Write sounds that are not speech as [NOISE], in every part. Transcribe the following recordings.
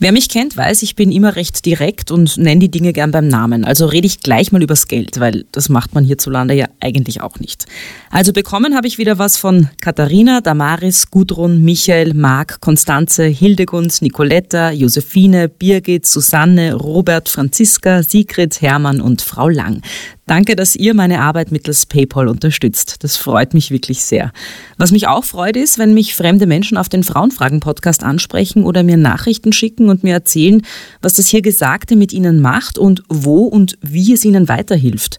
Wer mich kennt, weiß, ich bin immer recht direkt und nenne die Dinge gern beim Namen. Also rede ich gleich mal übers Geld, weil das macht man hierzulande ja eigentlich auch nicht. Also bekommen habe ich wieder was von Katharina, Damaris, Gudrun, Michael, Marc, Konstanze, Hildegund, Nicoletta, Josephine, Birgit, Susanne, Robert, Franziska, Sigrid, Hermann und Frau Lang. Danke, dass ihr meine Arbeit mittels PayPal unterstützt. Das freut mich wirklich sehr. Was mich auch freut, ist, wenn mich fremde Menschen auf den Frauenfragen-Podcast ansprechen oder mir Nachrichten schicken und mir erzählen, was das hier Gesagte mit ihnen macht und wo und wie es ihnen weiterhilft.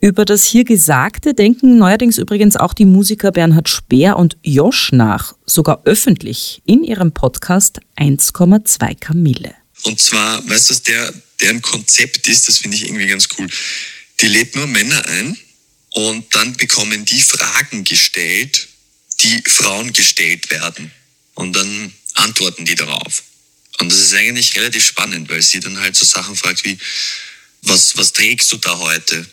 Über das hier Gesagte denken neuerdings übrigens auch die Musiker Bernhard Speer und Josch nach, sogar öffentlich in ihrem Podcast 1,2 Kamille. Und zwar, weißt du, der, deren Konzept ist, das finde ich irgendwie ganz cool die lädt nur Männer ein und dann bekommen die Fragen gestellt, die Frauen gestellt werden. Und dann antworten die darauf. Und das ist eigentlich relativ spannend, weil sie dann halt so Sachen fragt wie, was, was trägst du da heute?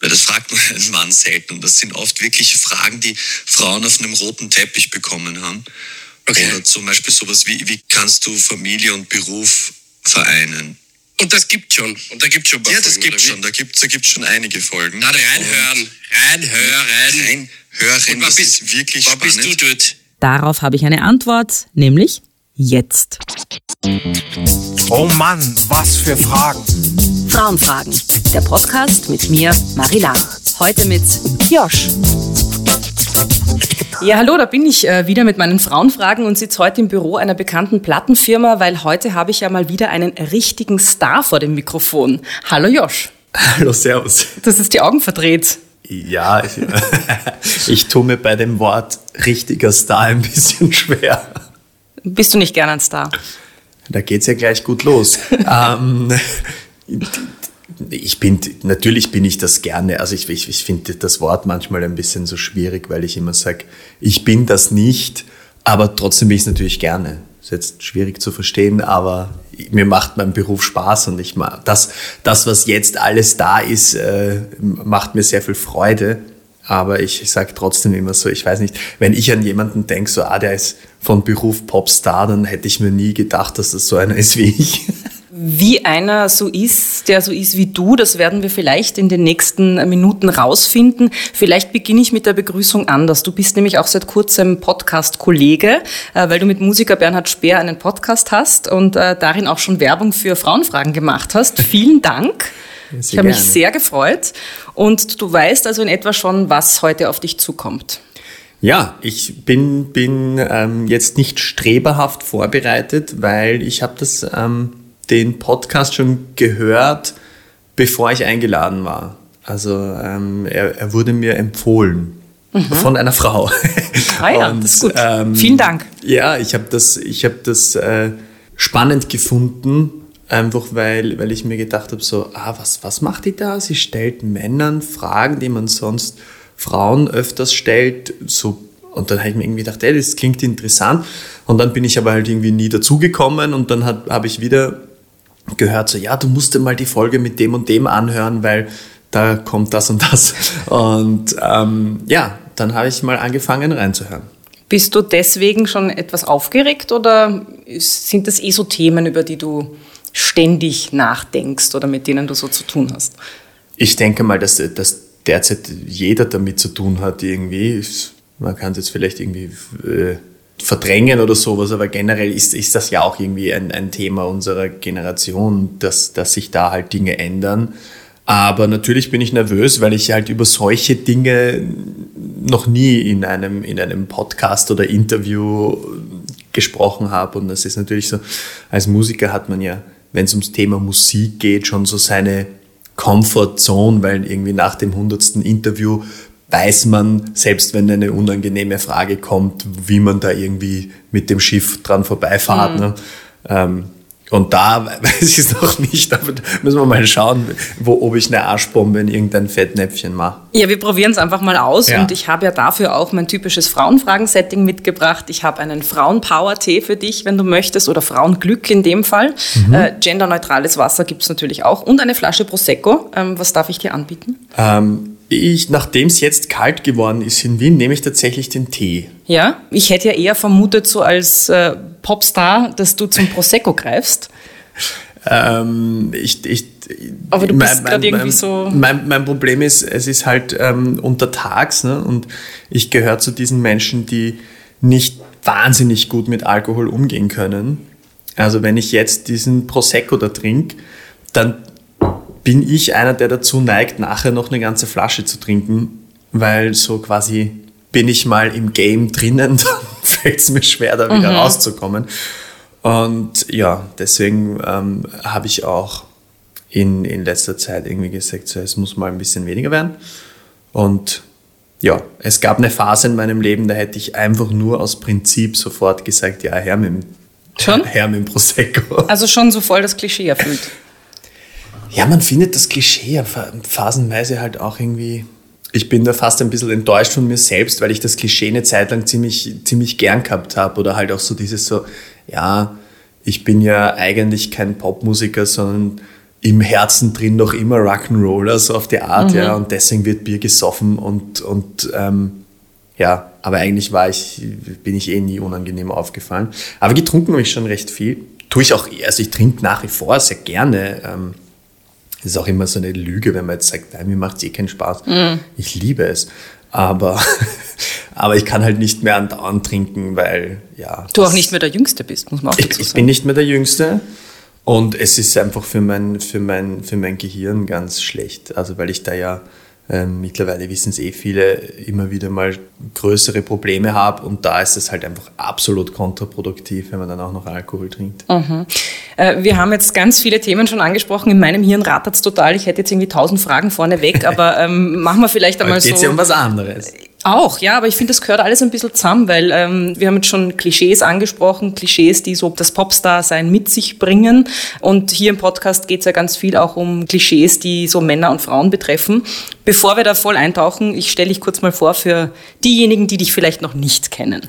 Weil das fragt man [LAUGHS] einen Mann selten. Und das sind oft wirkliche Fragen, die Frauen auf einem roten Teppich bekommen haben. Okay. Oder zum Beispiel sowas wie, wie kannst du Familie und Beruf vereinen? Und das gibt schon. Und da gibt schon Ja, das gibt schon. Da gibt es da gibt's schon einige Folgen. Na, reinhören. Reinhören. Reinhören. Das bist, ist wirklich wann spannend. bist du dort? Darauf habe ich eine Antwort, nämlich jetzt. Oh Mann, was für Fragen. Frauenfragen. Der Podcast mit mir, Marilang. Heute mit Josh. Ja, hallo, da bin ich äh, wieder mit meinen Frauenfragen und sitze heute im Büro einer bekannten Plattenfirma, weil heute habe ich ja mal wieder einen richtigen Star vor dem Mikrofon. Hallo Josh. Hallo, Servus. Das ist die Augen verdreht. Ja, ich, [LAUGHS] ich tue mir bei dem Wort richtiger Star ein bisschen schwer. Bist du nicht gern ein Star? Da geht's ja gleich gut los. [LAUGHS] ähm, ich bin, natürlich bin ich das gerne. Also ich, ich, ich finde das Wort manchmal ein bisschen so schwierig, weil ich immer sage, ich bin das nicht, aber trotzdem bin ich es natürlich gerne. Ist jetzt schwierig zu verstehen, aber mir macht mein Beruf Spaß und ich mag das, das, was jetzt alles da ist, äh, macht mir sehr viel Freude. Aber ich, ich sage trotzdem immer so, ich weiß nicht, wenn ich an jemanden denke, so, ah, der ist von Beruf Popstar, dann hätte ich mir nie gedacht, dass das so einer ist wie ich. [LAUGHS] Wie einer so ist, der so ist wie du, das werden wir vielleicht in den nächsten Minuten rausfinden. Vielleicht beginne ich mit der Begrüßung anders. Du bist nämlich auch seit kurzem Podcast-Kollege, äh, weil du mit Musiker Bernhard Speer einen Podcast hast und äh, darin auch schon Werbung für Frauenfragen gemacht hast. [LAUGHS] Vielen Dank. Ja, ich habe mich sehr gefreut. Und du weißt also in etwa schon, was heute auf dich zukommt. Ja, ich bin, bin ähm, jetzt nicht streberhaft vorbereitet, weil ich habe das ähm, den Podcast schon gehört, bevor ich eingeladen war. Also ähm, er, er, wurde mir empfohlen mhm. von einer Frau. Ah ja, Und, [LAUGHS] das ist gut. Ähm, Vielen Dank. Ja, ich habe das, ich hab das äh, spannend gefunden, einfach weil, weil ich mir gedacht habe, so, ah, was, was macht die da? Sie stellt Männern Fragen, die man sonst Frauen öfters stellt, so und dann habe ich mir irgendwie gedacht, ey, das klingt interessant. Und dann bin ich aber halt irgendwie nie dazugekommen und dann habe ich wieder gehört, so, ja, du musst dir mal die Folge mit dem und dem anhören, weil da kommt das und das. Und ähm, ja, dann habe ich mal angefangen reinzuhören. Bist du deswegen schon etwas aufgeregt oder sind das eh so Themen, über die du ständig nachdenkst oder mit denen du so zu tun hast? Ich denke mal, dass, dass derzeit jeder damit zu tun hat irgendwie. Man kann es jetzt vielleicht irgendwie äh, verdrängen oder sowas, aber generell ist, ist das ja auch irgendwie ein, ein Thema unserer Generation, dass, dass sich da halt Dinge ändern. Aber natürlich bin ich nervös, weil ich halt über solche Dinge noch nie in einem, in einem Podcast oder Interview gesprochen habe. Und das ist natürlich so, als Musiker hat man ja, wenn es ums Thema Musik geht, schon so seine Comfort Zone, weil irgendwie nach dem hundertsten Interview weiß man, selbst wenn eine unangenehme Frage kommt, wie man da irgendwie mit dem Schiff dran vorbeifahrt. Mhm. Ne? Ähm, und da [LAUGHS] weiß ich es noch nicht, aber müssen wir mal schauen, wo, ob ich eine Arschbombe in irgendein Fettnäpfchen mache. Ja, wir probieren es einfach mal aus ja. und ich habe ja dafür auch mein typisches Frauenfragen-Setting mitgebracht. Ich habe einen Frauenpower-Tee für dich, wenn du möchtest, oder Frauenglück in dem Fall. Mhm. Äh, genderneutrales Wasser gibt es natürlich auch und eine Flasche Prosecco. Ähm, was darf ich dir anbieten? Ähm, ich, nachdem es jetzt kalt geworden ist in Wien, nehme ich tatsächlich den Tee. Ja, ich hätte ja eher vermutet, so als äh, Popstar, dass du zum Prosecco greifst. Ähm, ich, ich, Aber du bist gerade irgendwie so. Mein, mein Problem ist, es ist halt ähm, untertags ne? und ich gehöre zu diesen Menschen, die nicht wahnsinnig gut mit Alkohol umgehen können. Also wenn ich jetzt diesen Prosecco da trinke, dann bin ich einer, der dazu neigt, nachher noch eine ganze Flasche zu trinken, weil so quasi bin ich mal im Game drinnen, [LAUGHS] dann fällt es mir schwer, da wieder mhm. rauszukommen. Und ja, deswegen ähm, habe ich auch in, in letzter Zeit irgendwie gesagt, so, es muss mal ein bisschen weniger werden. Und ja, es gab eine Phase in meinem Leben, da hätte ich einfach nur aus Prinzip sofort gesagt, ja, her mit dem, schon? [LAUGHS] Her mit dem Prosecco. Also schon so voll das Klischee erfüllt. Ja, man findet das Klischee phasenweise halt auch irgendwie. Ich bin da fast ein bisschen enttäuscht von mir selbst, weil ich das Klischee eine Zeit lang ziemlich, ziemlich gern gehabt habe. Oder halt auch so dieses so, ja, ich bin ja eigentlich kein Popmusiker, sondern im Herzen drin noch immer Rock'n'Roller, so auf die Art, mhm. ja, und deswegen wird Bier gesoffen und, und ähm, ja, aber eigentlich war ich, bin ich eh nie unangenehm aufgefallen. Aber getrunken habe ich schon recht viel. Tue ich auch, also ich trinke nach wie vor sehr gerne. Ähm, ist auch immer so eine Lüge, wenn man jetzt sagt, nein, mir macht es eh keinen Spaß. Mhm. Ich liebe es. Aber, [LAUGHS] aber ich kann halt nicht mehr andauernd trinken, weil, ja. Du auch nicht mehr der Jüngste bist, muss man auch dazu sagen. Ich bin nicht mehr der Jüngste. Und es ist einfach für mein, für mein, für mein Gehirn ganz schlecht. Also, weil ich da ja ähm, mittlerweile wissen es eh viele, immer wieder mal größere Probleme habe und da ist es halt einfach absolut kontraproduktiv, wenn man dann auch noch Alkohol trinkt. Mhm. Äh, wir haben jetzt ganz viele Themen schon angesprochen. In meinem Hirn rattert es total. Ich hätte jetzt irgendwie tausend Fragen vorneweg, [LAUGHS] aber ähm, machen wir vielleicht einmal so. Geht ja um was anderes. Auch, ja, aber ich finde, das gehört alles ein bisschen zusammen, weil ähm, wir haben jetzt schon Klischees angesprochen, Klischees, die so das Popstar-Sein mit sich bringen. Und hier im Podcast geht es ja ganz viel auch um Klischees, die so Männer und Frauen betreffen. Bevor wir da voll eintauchen, ich stelle dich kurz mal vor für diejenigen, die dich vielleicht noch nicht kennen.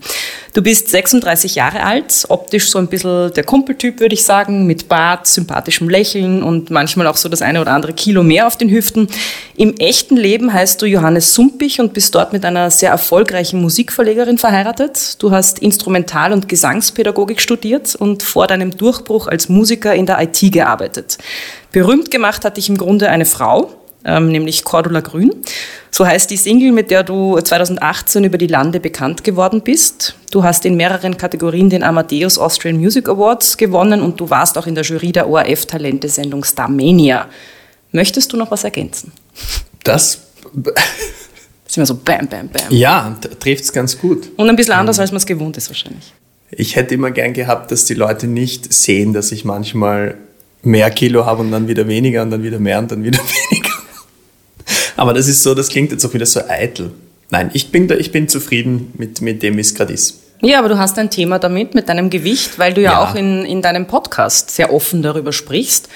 Du bist 36 Jahre alt, optisch so ein bisschen der Kumpeltyp, würde ich sagen, mit Bart, sympathischem Lächeln und manchmal auch so das eine oder andere Kilo mehr auf den Hüften. Im echten Leben heißt du Johannes Sumpich und bist dort mit einer sehr erfolgreichen Musikverlegerin verheiratet. Du hast Instrumental- und Gesangspädagogik studiert und vor deinem Durchbruch als Musiker in der IT gearbeitet. Berühmt gemacht hat dich im Grunde eine Frau, ähm, nämlich Cordula Grün. So heißt die Single, mit der du 2018 über die Lande bekannt geworden bist. Du hast in mehreren Kategorien den Amadeus Austrian Music Awards gewonnen und du warst auch in der Jury der ORF-Talentesendung Starmania. Möchtest du noch was ergänzen? Das [LAUGHS] sind wir so bam, bam, bam. Ja, trifft es ganz gut. Und ein bisschen anders, als man es gewohnt ist wahrscheinlich. Ich hätte immer gern gehabt, dass die Leute nicht sehen, dass ich manchmal mehr Kilo habe und dann wieder weniger und dann wieder mehr und dann wieder [LAUGHS] weniger. Aber das ist so, das klingt jetzt auch wieder so eitel. Nein, ich bin, da, ich bin zufrieden mit, mit dem, wie es gerade ist. Ja, aber du hast ein Thema damit, mit deinem Gewicht, weil du ja, ja. auch in, in deinem Podcast sehr offen darüber sprichst.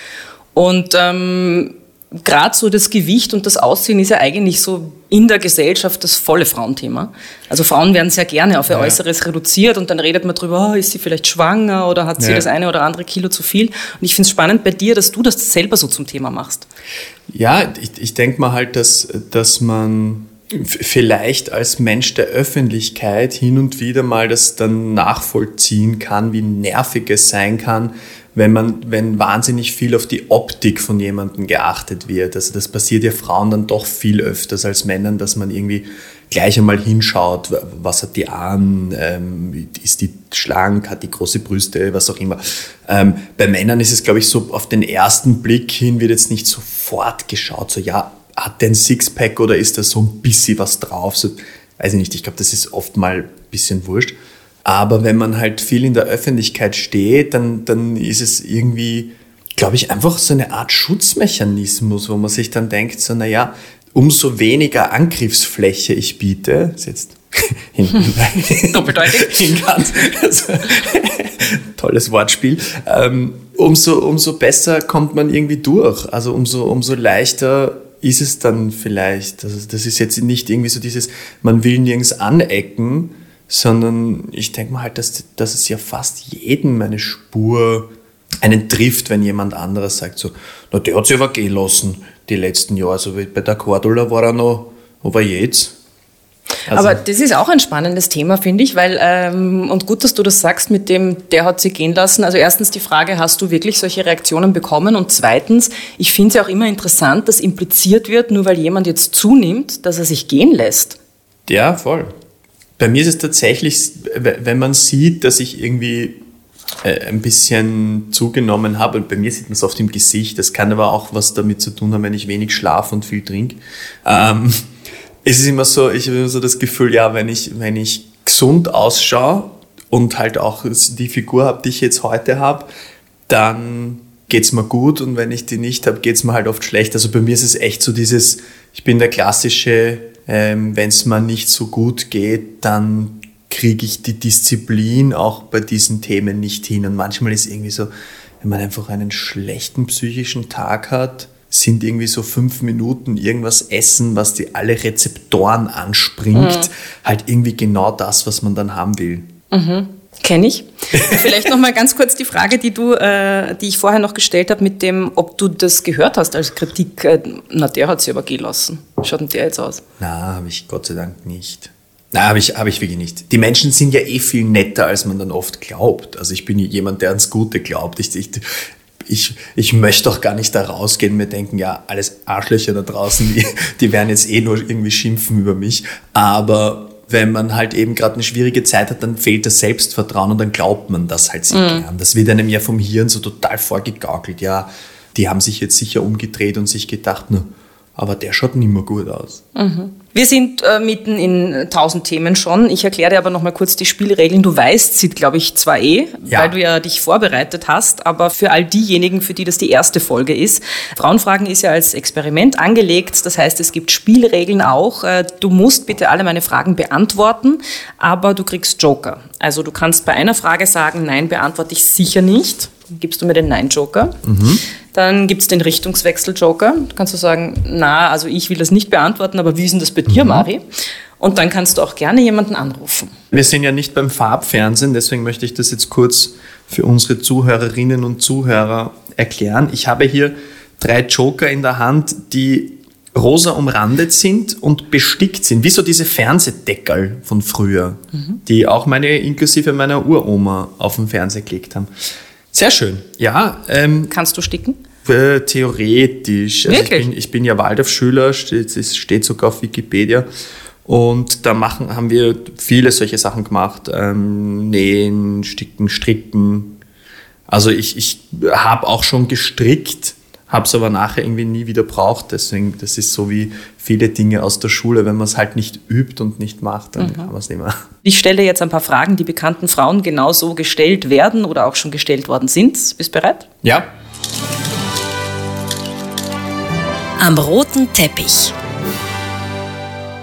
Und ähm, gerade so das Gewicht und das Aussehen ist ja eigentlich so in der Gesellschaft das volle Frauenthema. Also Frauen werden sehr gerne auf ihr ja. Äußeres reduziert und dann redet man drüber, oh, ist sie vielleicht schwanger oder hat sie ja. das eine oder andere Kilo zu viel. Und ich finde es spannend bei dir, dass du das selber so zum Thema machst. Ja, ich, ich denke mal halt, dass, dass man vielleicht als Mensch der Öffentlichkeit hin und wieder mal das dann nachvollziehen kann, wie nervig es sein kann, wenn man, wenn wahnsinnig viel auf die Optik von jemandem geachtet wird. Also das passiert ja Frauen dann doch viel öfters als Männern, dass man irgendwie gleich einmal hinschaut, was hat die an, ähm, ist die schlank, hat die große Brüste, was auch immer. Ähm, bei Männern ist es, glaube ich, so auf den ersten Blick hin wird jetzt nicht sofort geschaut, so ja, hat der ein Sixpack oder ist da so ein bisschen was drauf? So, weiß ich nicht, ich glaube, das ist oft mal ein bisschen wurscht. Aber wenn man halt viel in der Öffentlichkeit steht, dann, dann ist es irgendwie, glaube ich, einfach so eine Art Schutzmechanismus, wo man sich dann denkt, so, naja, umso weniger Angriffsfläche ich biete, ist jetzt [LAUGHS] Doppeldeutig. [LAUGHS] ganz, also, [LAUGHS] tolles Wortspiel. Ähm, umso, umso besser kommt man irgendwie durch. Also umso, umso leichter ist es dann vielleicht. Also das ist jetzt nicht irgendwie so dieses, man will nirgends anecken, sondern ich denke mal halt, dass, dass es ja fast jeden meine Spur einen trifft, wenn jemand anderes sagt so, na der hat sich aber gehen lassen die letzten Jahre. Also bei der Cordula war er noch, war jetzt? Also Aber das ist auch ein spannendes Thema, finde ich, weil, ähm, und gut, dass du das sagst mit dem, der hat sie gehen lassen. Also erstens die Frage, hast du wirklich solche Reaktionen bekommen? Und zweitens, ich finde es ja auch immer interessant, dass impliziert wird, nur weil jemand jetzt zunimmt, dass er sich gehen lässt. Ja, voll. Bei mir ist es tatsächlich, wenn man sieht, dass ich irgendwie äh, ein bisschen zugenommen habe, und bei mir sieht man es oft im Gesicht, das kann aber auch was damit zu tun haben, wenn ich wenig schlafe und viel trinke. Ähm, es ist immer so, ich habe immer so das Gefühl, ja, wenn ich, wenn ich gesund ausschaue und halt auch die Figur habe, die ich jetzt heute habe, dann geht es mir gut und wenn ich die nicht habe, geht es mir halt oft schlecht. Also bei mir ist es echt so dieses, ich bin der klassische, ähm, wenn es mir nicht so gut geht, dann kriege ich die Disziplin auch bei diesen Themen nicht hin. Und manchmal ist irgendwie so, wenn man einfach einen schlechten psychischen Tag hat, sind irgendwie so fünf Minuten irgendwas essen, was die alle Rezeptoren anspringt, mhm. halt irgendwie genau das, was man dann haben will. Mhm. Kenne ich. Vielleicht noch mal ganz kurz die Frage, die du, äh, die ich vorher noch gestellt habe, mit dem, ob du das gehört hast als Kritik. Äh, na, der hat sie aber gehen lassen. Schaut denn der jetzt aus? Na, habe ich Gott sei Dank nicht. Na, habe ich, hab ich wirklich nicht. Die Menschen sind ja eh viel netter, als man dann oft glaubt. Also ich bin jemand, der ans Gute glaubt. Ich, ich, ich, ich möchte doch gar nicht da rausgehen und mir denken, ja, alles Arschlöcher da draußen, die, die werden jetzt eh nur irgendwie schimpfen über mich. Aber wenn man halt eben gerade eine schwierige Zeit hat, dann fehlt das Selbstvertrauen und dann glaubt man das halt sehr mhm. gern. Das wird einem ja vom Hirn so total vorgegaukelt. Ja, die haben sich jetzt sicher umgedreht und sich gedacht, na, aber der schaut nicht mehr gut aus. Mhm. Wir sind äh, mitten in tausend Themen schon. Ich erkläre dir aber noch mal kurz die Spielregeln. Du weißt sie, glaube ich, zwar eh, ja. weil du ja dich vorbereitet hast, aber für all diejenigen, für die das die erste Folge ist. Frauenfragen ist ja als Experiment angelegt. Das heißt, es gibt Spielregeln auch. Äh, du musst bitte alle meine Fragen beantworten, aber du kriegst Joker. Also du kannst bei einer Frage sagen, nein, beantworte ich sicher nicht. Gibst du mir den Nein-Joker. Mhm. Dann gibt es den Richtungswechsel-Joker. Da kannst du sagen, na, also ich will das nicht beantworten, aber wie ist denn das bei dir, mhm. Mari? Und dann kannst du auch gerne jemanden anrufen. Wir sind ja nicht beim Farbfernsehen, deswegen möchte ich das jetzt kurz für unsere Zuhörerinnen und Zuhörer erklären. Ich habe hier drei Joker in der Hand, die rosa umrandet sind und bestickt sind, wie so diese Fernsehdeckel von früher, mhm. die auch meine, inklusive meiner Uroma, auf den Fernseher gelegt haben. Sehr schön, ja. Ähm, Kannst du sticken? Äh, theoretisch. Also Wirklich? Ich bin, ich bin ja Waldorfschüler, steht, es steht sogar auf Wikipedia. Und da machen, haben wir viele solche Sachen gemacht. Ähm, nähen, sticken, stricken. Also ich, ich habe auch schon gestrickt habe es aber nachher irgendwie nie wieder braucht. Deswegen, das ist so wie viele Dinge aus der Schule, wenn man es halt nicht übt und nicht macht, dann mhm. kann man es nicht mehr. Ich stelle jetzt ein paar Fragen, die bekannten Frauen genauso gestellt werden oder auch schon gestellt worden sind. Bist du bereit? Ja. Am roten Teppich.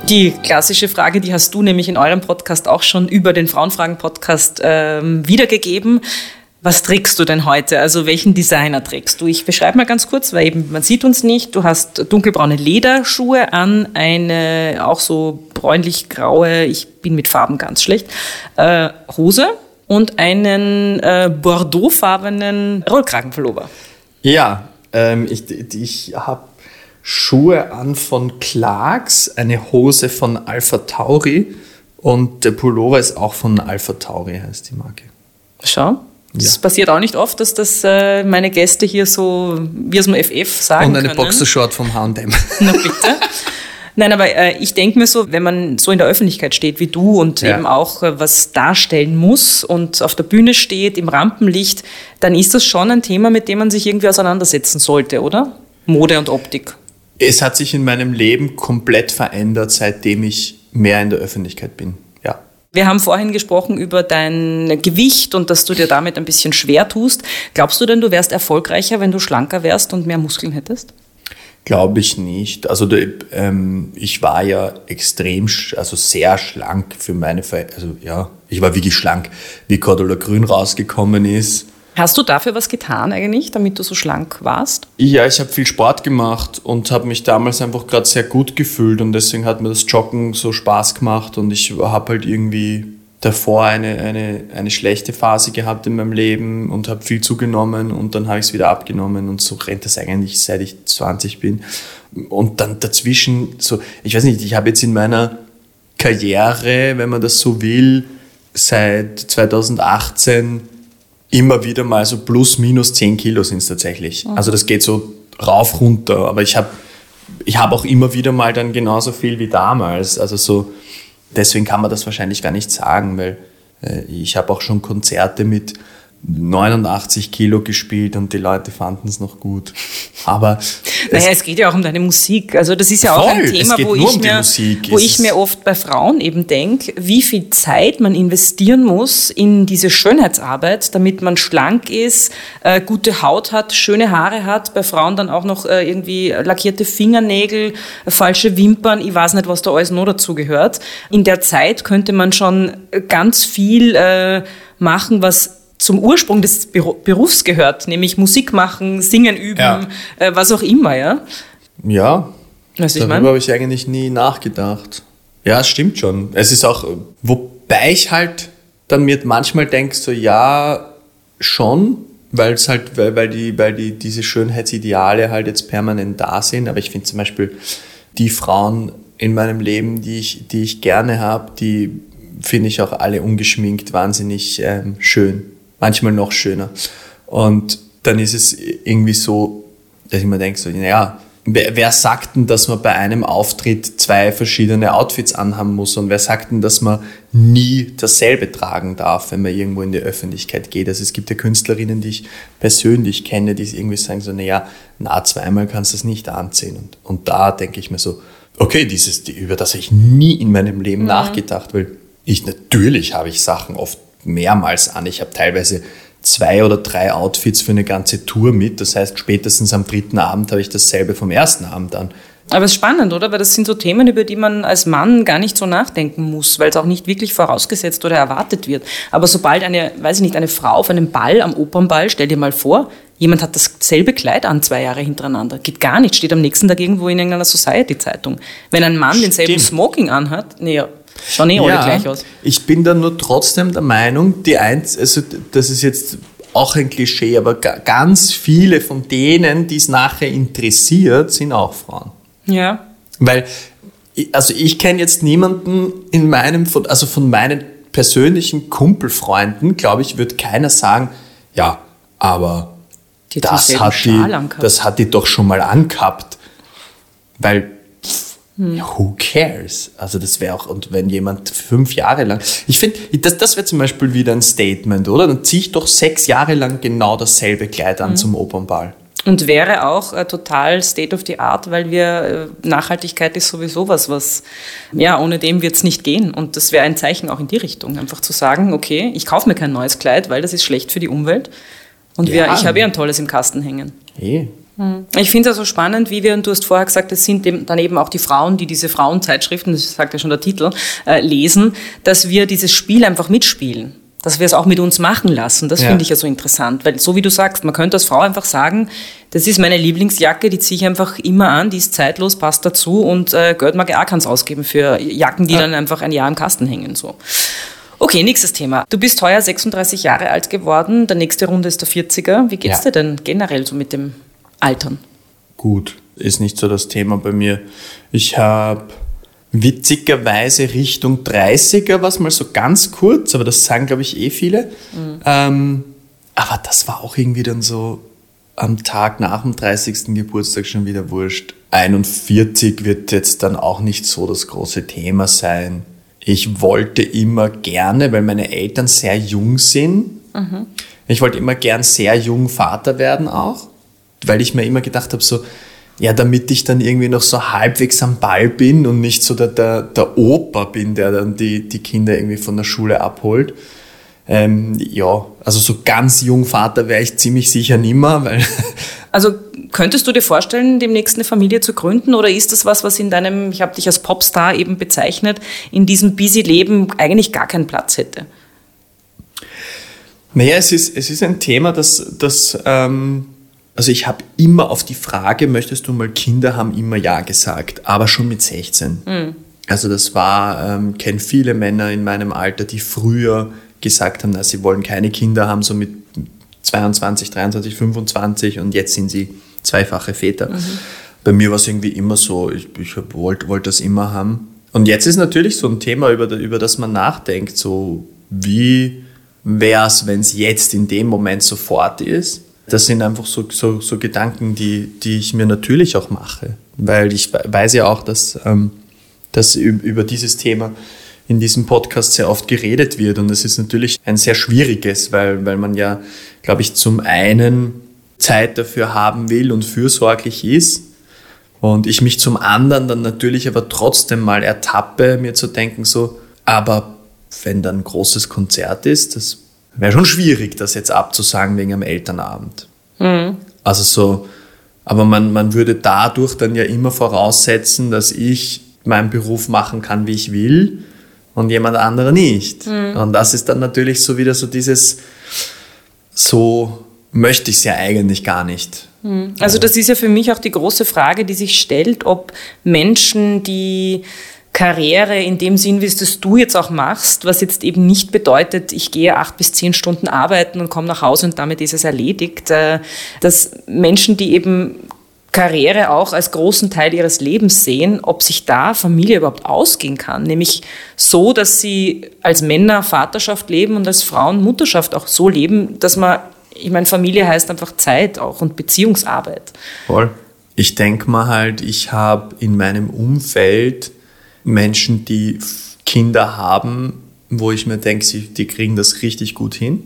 Die klassische Frage, die hast du nämlich in eurem Podcast auch schon über den Frauenfragen-Podcast ähm, wiedergegeben. Was trägst du denn heute? Also welchen Designer trägst du? Ich beschreibe mal ganz kurz, weil eben man sieht uns nicht. Du hast dunkelbraune Lederschuhe an, eine auch so bräunlich-graue, ich bin mit Farben ganz schlecht, äh, Hose und einen äh, bordeauxfarbenen Rollkragenpullover. Ja, ähm, ich, ich habe Schuhe an von Clarks, eine Hose von Alpha Tauri und der Pullover ist auch von Alpha Tauri, heißt die Marke. Schau. Das ja. passiert auch nicht oft, dass das äh, meine Gäste hier so wie aus dem FF sagen Und eine können. Boxershort vom H&M. [LAUGHS] Na bitte. Nein, aber äh, ich denke mir so, wenn man so in der Öffentlichkeit steht wie du und ja. eben auch äh, was darstellen muss und auf der Bühne steht, im Rampenlicht, dann ist das schon ein Thema, mit dem man sich irgendwie auseinandersetzen sollte, oder? Mode und Optik. Es hat sich in meinem Leben komplett verändert, seitdem ich mehr in der Öffentlichkeit bin. Wir haben vorhin gesprochen über dein Gewicht und dass du dir damit ein bisschen schwer tust. Glaubst du denn, du wärst erfolgreicher, wenn du schlanker wärst und mehr Muskeln hättest? Glaube ich nicht. Also ähm, ich war ja extrem, also sehr schlank für meine Ver also ja, ich war wirklich schlank, wie Cordula Grün rausgekommen ist Hast du dafür was getan eigentlich, damit du so schlank warst? Ja, ich habe viel Sport gemacht und habe mich damals einfach gerade sehr gut gefühlt und deswegen hat mir das Joggen so Spaß gemacht und ich habe halt irgendwie davor eine, eine, eine schlechte Phase gehabt in meinem Leben und habe viel zugenommen und dann habe ich es wieder abgenommen und so rennt das eigentlich seit ich 20 bin. Und dann dazwischen so, ich weiß nicht, ich habe jetzt in meiner Karriere, wenn man das so will, seit 2018 immer wieder mal so plus minus 10 Kilo sind es tatsächlich. Mhm. Also das geht so rauf, runter. Aber ich habe ich hab auch immer wieder mal dann genauso viel wie damals. Also so, deswegen kann man das wahrscheinlich gar nicht sagen, weil äh, ich habe auch schon Konzerte mit 89 Kilo gespielt und die Leute fanden es noch gut. Aber [LAUGHS] naja, es geht ja auch um deine Musik. Also das ist ja auch ein Thema, wo, ich, um mir, wo ich mir oft bei Frauen eben denke, wie viel Zeit man investieren muss in diese Schönheitsarbeit, damit man schlank ist, äh, gute Haut hat, schöne Haare hat. Bei Frauen dann auch noch äh, irgendwie lackierte Fingernägel, falsche Wimpern. Ich weiß nicht, was da alles noch dazu gehört. In der Zeit könnte man schon ganz viel äh, machen, was zum Ursprung des Berufs gehört, nämlich Musik machen, singen üben, ja. äh, was auch immer, ja? Ja, weißt darüber ich habe ich eigentlich nie nachgedacht. Ja, es stimmt schon. Es ist auch, wobei ich halt dann mir manchmal denke, so ja, schon, weil es halt, weil, weil die, weil die, diese Schönheitsideale halt jetzt permanent da sind. Aber ich finde zum Beispiel die Frauen in meinem Leben, die ich, die ich gerne habe, die finde ich auch alle ungeschminkt wahnsinnig ähm, schön manchmal noch schöner. Und dann ist es irgendwie so, dass ich mir denke, so, naja, wer, sagt denn, dass man bei einem Auftritt zwei verschiedene Outfits anhaben muss und wer sagt denn, dass man nie dasselbe tragen darf, wenn man irgendwo in die Öffentlichkeit geht? Also es gibt ja Künstlerinnen, die ich persönlich kenne, die irgendwie sagen so, naja, na, zweimal kannst du das nicht anziehen. Und, und da denke ich mir so, okay, dieses, über das habe ich nie in meinem Leben mhm. nachgedacht, weil ich natürlich habe ich Sachen oft mehrmals an. Ich habe teilweise zwei oder drei Outfits für eine ganze Tour mit. Das heißt, spätestens am dritten Abend habe ich dasselbe vom ersten Abend an. Aber es ist spannend, oder? Weil das sind so Themen, über die man als Mann gar nicht so nachdenken muss, weil es auch nicht wirklich vorausgesetzt oder erwartet wird. Aber sobald eine, weiß ich nicht, eine Frau auf einem Ball, am Opernball, stell dir mal vor, jemand hat dasselbe Kleid an zwei Jahre hintereinander. Geht gar nicht, steht am nächsten Tag irgendwo in irgendeiner Society-Zeitung. Wenn ein Mann Stimmt. denselben Smoking anhat, nee, Schauen eh alle ja, gleich aus. Ich bin dann nur trotzdem der Meinung, die eins, also das ist jetzt auch ein Klischee, aber ganz viele von denen, die es nachher interessiert, sind auch Frauen. Ja. Weil, also ich kenne jetzt niemanden in meinem, also von meinen persönlichen Kumpelfreunden, glaube ich, wird keiner sagen, ja, aber das hat, die, das hat die doch schon mal angehabt. Weil hm. Who cares? Also das wäre auch, und wenn jemand fünf Jahre lang, ich finde, das, das wäre zum Beispiel wieder ein Statement, oder? Dann ziehe ich doch sechs Jahre lang genau dasselbe Kleid an hm. zum Opernball. Und wäre auch äh, total State of the Art, weil wir äh, Nachhaltigkeit ist sowieso was, was ja ohne dem wird es nicht gehen. Und das wäre ein Zeichen auch in die Richtung, einfach zu sagen, okay, ich kaufe mir kein neues Kleid, weil das ist schlecht für die Umwelt. Und ja. wir, ich habe eh ein tolles im Kasten hängen. Hey. Hm. Ich finde es also spannend, wie wir, und du hast vorher gesagt, es sind dann eben auch die Frauen, die diese Frauenzeitschriften, das sagt ja schon der Titel, äh, lesen, dass wir dieses Spiel einfach mitspielen. Dass wir es auch mit uns machen lassen. Das ja. finde ich ja so interessant. Weil so wie du sagst, man könnte als Frau einfach sagen, das ist meine Lieblingsjacke, die ziehe ich einfach immer an, die ist zeitlos, passt dazu und äh, Geld mag ich auch keins ausgeben für Jacken, die ja. dann einfach ein Jahr im Kasten hängen. So. Okay, nächstes Thema. Du bist heuer 36 Jahre alt geworden, der nächste Runde ist der 40er. Wie geht's ja. dir denn generell so mit dem altern? Gut, ist nicht so das Thema bei mir. Ich habe witzigerweise Richtung 30er, was mal so ganz kurz, aber das sagen, glaube ich, eh viele. Mhm. Ähm, aber das war auch irgendwie dann so am Tag nach dem 30. Geburtstag schon wieder wurscht. 41 wird jetzt dann auch nicht so das große Thema sein. Ich wollte immer gerne, weil meine Eltern sehr jung sind, mhm. ich wollte immer gern sehr jung Vater werden auch weil ich mir immer gedacht habe, so, ja, damit ich dann irgendwie noch so halbwegs am Ball bin und nicht so der, der, der Opa bin, der dann die, die Kinder irgendwie von der Schule abholt. Ähm, ja, also so ganz jung Vater wäre ich ziemlich sicher nimmer, weil. [LAUGHS] Also könntest du dir vorstellen, demnächst eine Familie zu gründen oder ist das was, was in deinem, ich habe dich als Popstar eben bezeichnet, in diesem busy Leben eigentlich gar keinen Platz hätte? Naja, es ist, es ist ein Thema, das, das ähm, also ich habe immer auf die Frage, möchtest du mal Kinder haben, immer Ja gesagt, aber schon mit 16. Mhm. Also das war, ähm, kenne viele Männer in meinem Alter, die früher gesagt haben, dass sie wollen keine Kinder haben, so mit 22, 23, 25 und jetzt sind sie zweifache Väter. Mhm. Bei mir war es irgendwie immer so, ich, ich wollte wollt das immer haben. Und jetzt ist natürlich so ein Thema, über, über das man nachdenkt, so wie wäre es, wenn es jetzt in dem Moment sofort ist. Das sind einfach so, so, so Gedanken, die, die ich mir natürlich auch mache, weil ich weiß ja auch, dass, ähm, dass über dieses Thema in diesem Podcast sehr oft geredet wird. Und es ist natürlich ein sehr schwieriges, weil, weil man ja, glaube ich, zum einen Zeit dafür haben will und fürsorglich ist. Und ich mich zum anderen dann natürlich aber trotzdem mal ertappe, mir zu denken, so, aber wenn dann ein großes Konzert ist, das wäre schon schwierig, das jetzt abzusagen wegen am Elternabend. Mhm. Also so, aber man, man würde dadurch dann ja immer voraussetzen, dass ich meinen Beruf machen kann, wie ich will und jemand anderer nicht. Mhm. Und das ist dann natürlich so wieder so dieses, so möchte ich es ja eigentlich gar nicht. Mhm. Also das ist ja für mich auch die große Frage, die sich stellt, ob Menschen, die Karriere in dem Sinn, wie es das du jetzt auch machst, was jetzt eben nicht bedeutet, ich gehe acht bis zehn Stunden arbeiten und komme nach Hause und damit ist es erledigt, äh, dass Menschen, die eben Karriere auch als großen Teil ihres Lebens sehen, ob sich da Familie überhaupt ausgehen kann. Nämlich so, dass sie als Männer Vaterschaft leben und als Frauen Mutterschaft auch so leben, dass man, ich meine, Familie heißt einfach Zeit auch und Beziehungsarbeit. Voll. Ich denke mal halt, ich habe in meinem Umfeld Menschen, die Kinder haben, wo ich mir denke, die kriegen das richtig gut hin.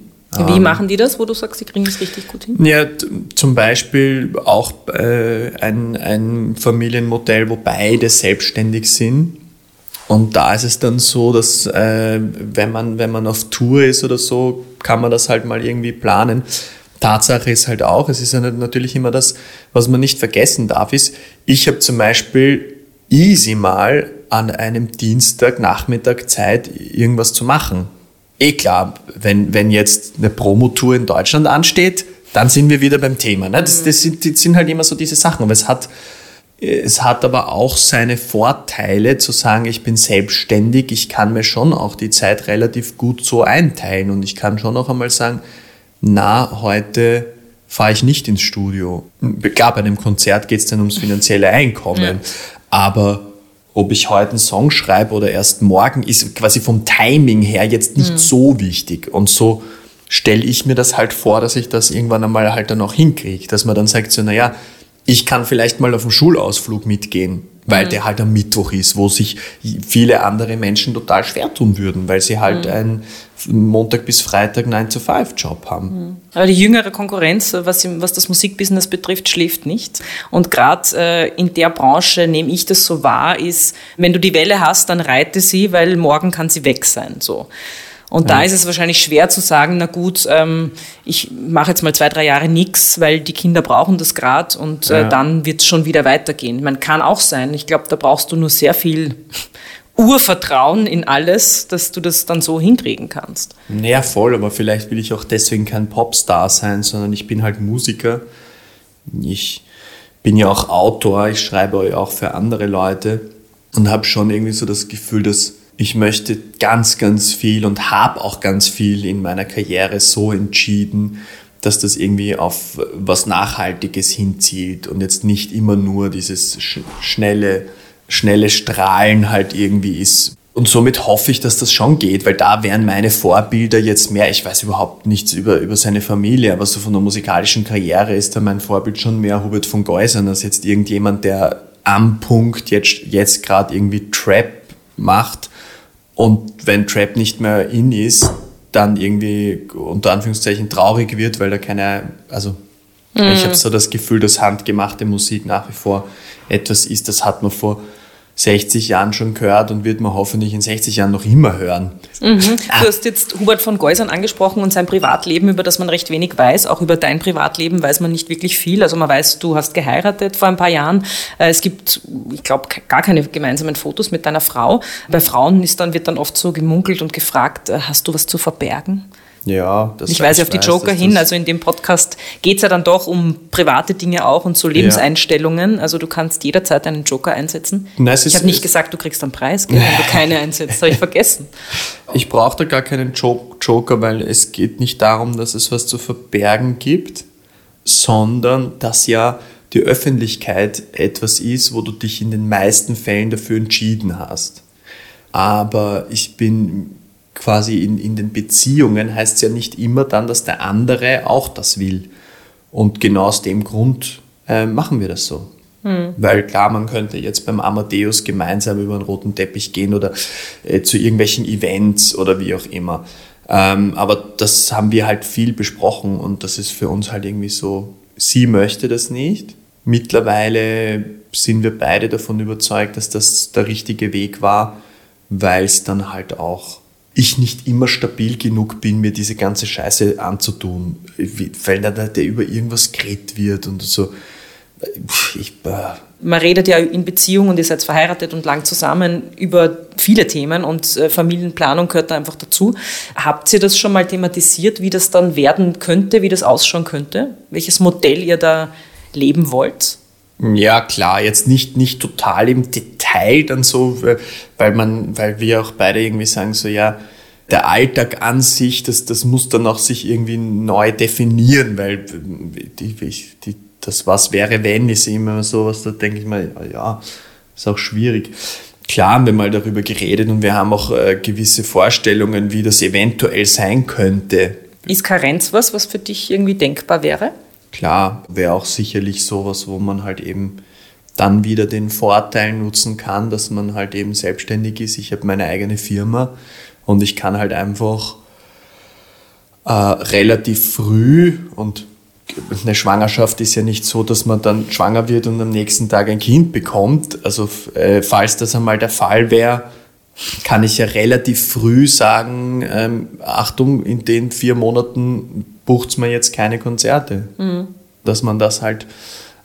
Wie ähm, machen die das, wo du sagst, sie kriegen das richtig gut hin? Ja, zum Beispiel auch äh, ein, ein Familienmodell, wo beide selbstständig sind. Und da ist es dann so, dass äh, wenn, man, wenn man auf Tour ist oder so, kann man das halt mal irgendwie planen. Tatsache ist halt auch, es ist ja natürlich immer das, was man nicht vergessen darf, ist, ich habe zum Beispiel easy mal an einem Dienstagnachmittag Zeit, irgendwas zu machen eh klar, wenn, wenn jetzt eine Promotour in Deutschland ansteht, dann sind wir wieder beim Thema. Ne? Das, das, sind, das sind halt immer so diese Sachen. Aber es hat, es hat aber auch seine Vorteile zu sagen, ich bin selbstständig, ich kann mir schon auch die Zeit relativ gut so einteilen und ich kann schon auch einmal sagen, na, heute fahre ich nicht ins Studio. Klar, bei einem Konzert geht es dann ums finanzielle Einkommen, ja. aber ob ich heute einen Song schreibe oder erst morgen, ist quasi vom Timing her jetzt nicht mhm. so wichtig. Und so stelle ich mir das halt vor, dass ich das irgendwann einmal halt dann auch hinkriege. Dass man dann sagt so, naja, ich kann vielleicht mal auf einen Schulausflug mitgehen, weil mhm. der halt am Mittwoch ist, wo sich viele andere Menschen total schwer tun würden, weil sie halt mhm. einen Montag bis Freitag 9 to 5 Job haben. Mhm. Aber die jüngere Konkurrenz, was, was das Musikbusiness betrifft, schläft nicht. Und gerade äh, in der Branche nehme ich das so wahr, ist, wenn du die Welle hast, dann reite sie, weil morgen kann sie weg sein. So. Und ja. da ist es wahrscheinlich schwer zu sagen, na gut, ähm, ich mache jetzt mal zwei, drei Jahre nichts, weil die Kinder brauchen das gerade und äh, ja. dann wird es schon wieder weitergehen. Man kann auch sein. Ich glaube, da brauchst du nur sehr viel Urvertrauen in alles, dass du das dann so hinkriegen kannst. Naja, voll, aber vielleicht will ich auch deswegen kein Popstar sein, sondern ich bin halt Musiker. Ich bin ja auch Autor, ich schreibe auch für andere Leute und habe schon irgendwie so das Gefühl, dass ich möchte ganz, ganz viel und habe auch ganz viel in meiner Karriere so entschieden, dass das irgendwie auf was Nachhaltiges hinzieht und jetzt nicht immer nur dieses sch schnelle, schnelle Strahlen halt irgendwie ist. Und somit hoffe ich, dass das schon geht, weil da wären meine Vorbilder jetzt mehr, ich weiß überhaupt nichts über, über seine Familie, aber so von der musikalischen Karriere ist da mein Vorbild schon mehr Hubert von Geusern als jetzt irgendjemand, der am Punkt jetzt, jetzt gerade irgendwie Trap macht und wenn Trap nicht mehr in ist, dann irgendwie unter Anführungszeichen traurig wird, weil da keine, also mhm. ich habe so das Gefühl, dass handgemachte Musik nach wie vor etwas ist, das hat man vor 60 Jahren schon gehört und wird man hoffentlich in 60 Jahren noch immer hören. Mhm. Du hast jetzt Hubert von Geusern angesprochen und sein Privatleben, über das man recht wenig weiß. Auch über dein Privatleben weiß man nicht wirklich viel. Also man weiß, du hast geheiratet vor ein paar Jahren. Äh, es gibt, ich glaube, gar keine gemeinsamen Fotos mit deiner Frau. Bei Frauen ist dann, wird dann oft so gemunkelt und gefragt, äh, hast du was zu verbergen? Ja, das Ich weise auf die weiß, Joker hin. Also in dem Podcast geht es ja dann doch um private Dinge auch und so Lebenseinstellungen. Also du kannst jederzeit einen Joker einsetzen. Nein, ich habe nicht es- gesagt, du kriegst einen Preis, gell, wenn du [LAUGHS] keine einsetzt. Habe ich vergessen. Ich brauche da gar keinen Jo- Joker, weil es geht nicht darum, dass es was zu verbergen gibt, sondern dass ja die Öffentlichkeit etwas ist, wo du dich in den meisten Fällen dafür entschieden hast. Aber ich bin quasi in, in den Beziehungen, heißt es ja nicht immer dann, dass der andere auch das will. Und genau aus dem Grund äh, machen wir das so. Weil klar, man könnte jetzt beim Amadeus gemeinsam über einen roten Teppich gehen oder äh, zu irgendwelchen Events oder wie auch immer. Ähm, aber das haben wir halt viel besprochen und das ist für uns halt irgendwie so, sie möchte das nicht. Mittlerweile sind wir beide davon überzeugt, dass das der richtige Weg war, weil es dann halt auch ich nicht immer stabil genug bin, mir diese ganze Scheiße anzutun, weil da da der über irgendwas geredet wird und so. Ich, äh, Man redet ja in Beziehung und ihr seid verheiratet und lang zusammen über viele Themen und äh, Familienplanung gehört da einfach dazu. Habt ihr das schon mal thematisiert, wie das dann werden könnte, wie das ausschauen könnte? Welches Modell ihr da leben wollt? Ja, klar, jetzt nicht, nicht total im Detail dann so, weil- man, weil wir auch beide irgendwie sagen, so ja, der Alltag an sich, das, das muss dann auch sich irgendwie neu definieren, weil die, die, das was wäre, wenn, ist immer sowas, da denke ich mal, ja, ist auch schwierig. Klar haben wir mal darüber geredet und wir haben auch äh, gewisse Vorstellungen, wie das eventuell sein könnte. Ist Karenz was, was für dich irgendwie denkbar wäre? Klar, wäre auch sicherlich sowas, wo man halt eben dann wieder den Vorteil nutzen kann, dass man halt eben selbstständig ist. Ich habe meine eigene Firma und ich kann halt einfach äh, relativ früh und eine Schwangerschaft ist ja nicht so, dass man dann schwanger wird und am nächsten Tag ein Kind bekommt. Also äh, falls das einmal der Fall wäre, kann ich ja relativ früh sagen, ähm, Achtung, in den vier Monaten bucht's mir jetzt keine Konzerte. Dass man das halt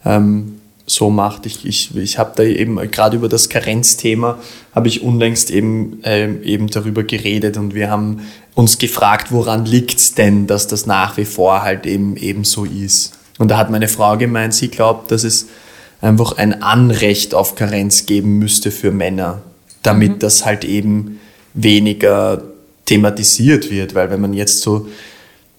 ähm, so macht. Ich, ich, ich habe da eben gerade über das Karenzthema, habe ich unlängst eben, ähm, eben darüber geredet und wir haben uns gefragt, woran liegt's denn, dass das nach wie vor halt eben, eben so ist. Und da hat meine Frau gemeint, sie glaubt, dass es einfach ein Anrecht auf Karenz geben müsste für Männer, damit das halt eben weniger thematisiert wird, weil wenn man jetzt so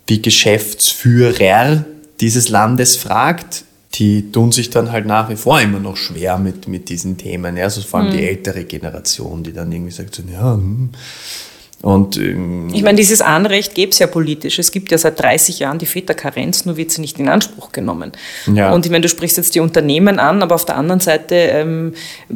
die Geschäftsführer dieses Landes fragt, die tun sich dann halt nach wie vor immer noch schwer mit, mit diesen Themen. Ja, also vor allem die ältere Generation, die dann irgendwie sagt, so, ja, hm. Und ähm, Ich meine, dieses Anrecht gäbe es ja politisch. Es gibt ja seit 30 Jahren die Väterkarenz, nur wird sie nicht in Anspruch genommen. Ja. Und ich meine, du sprichst jetzt die Unternehmen an, aber auf der anderen Seite ähm,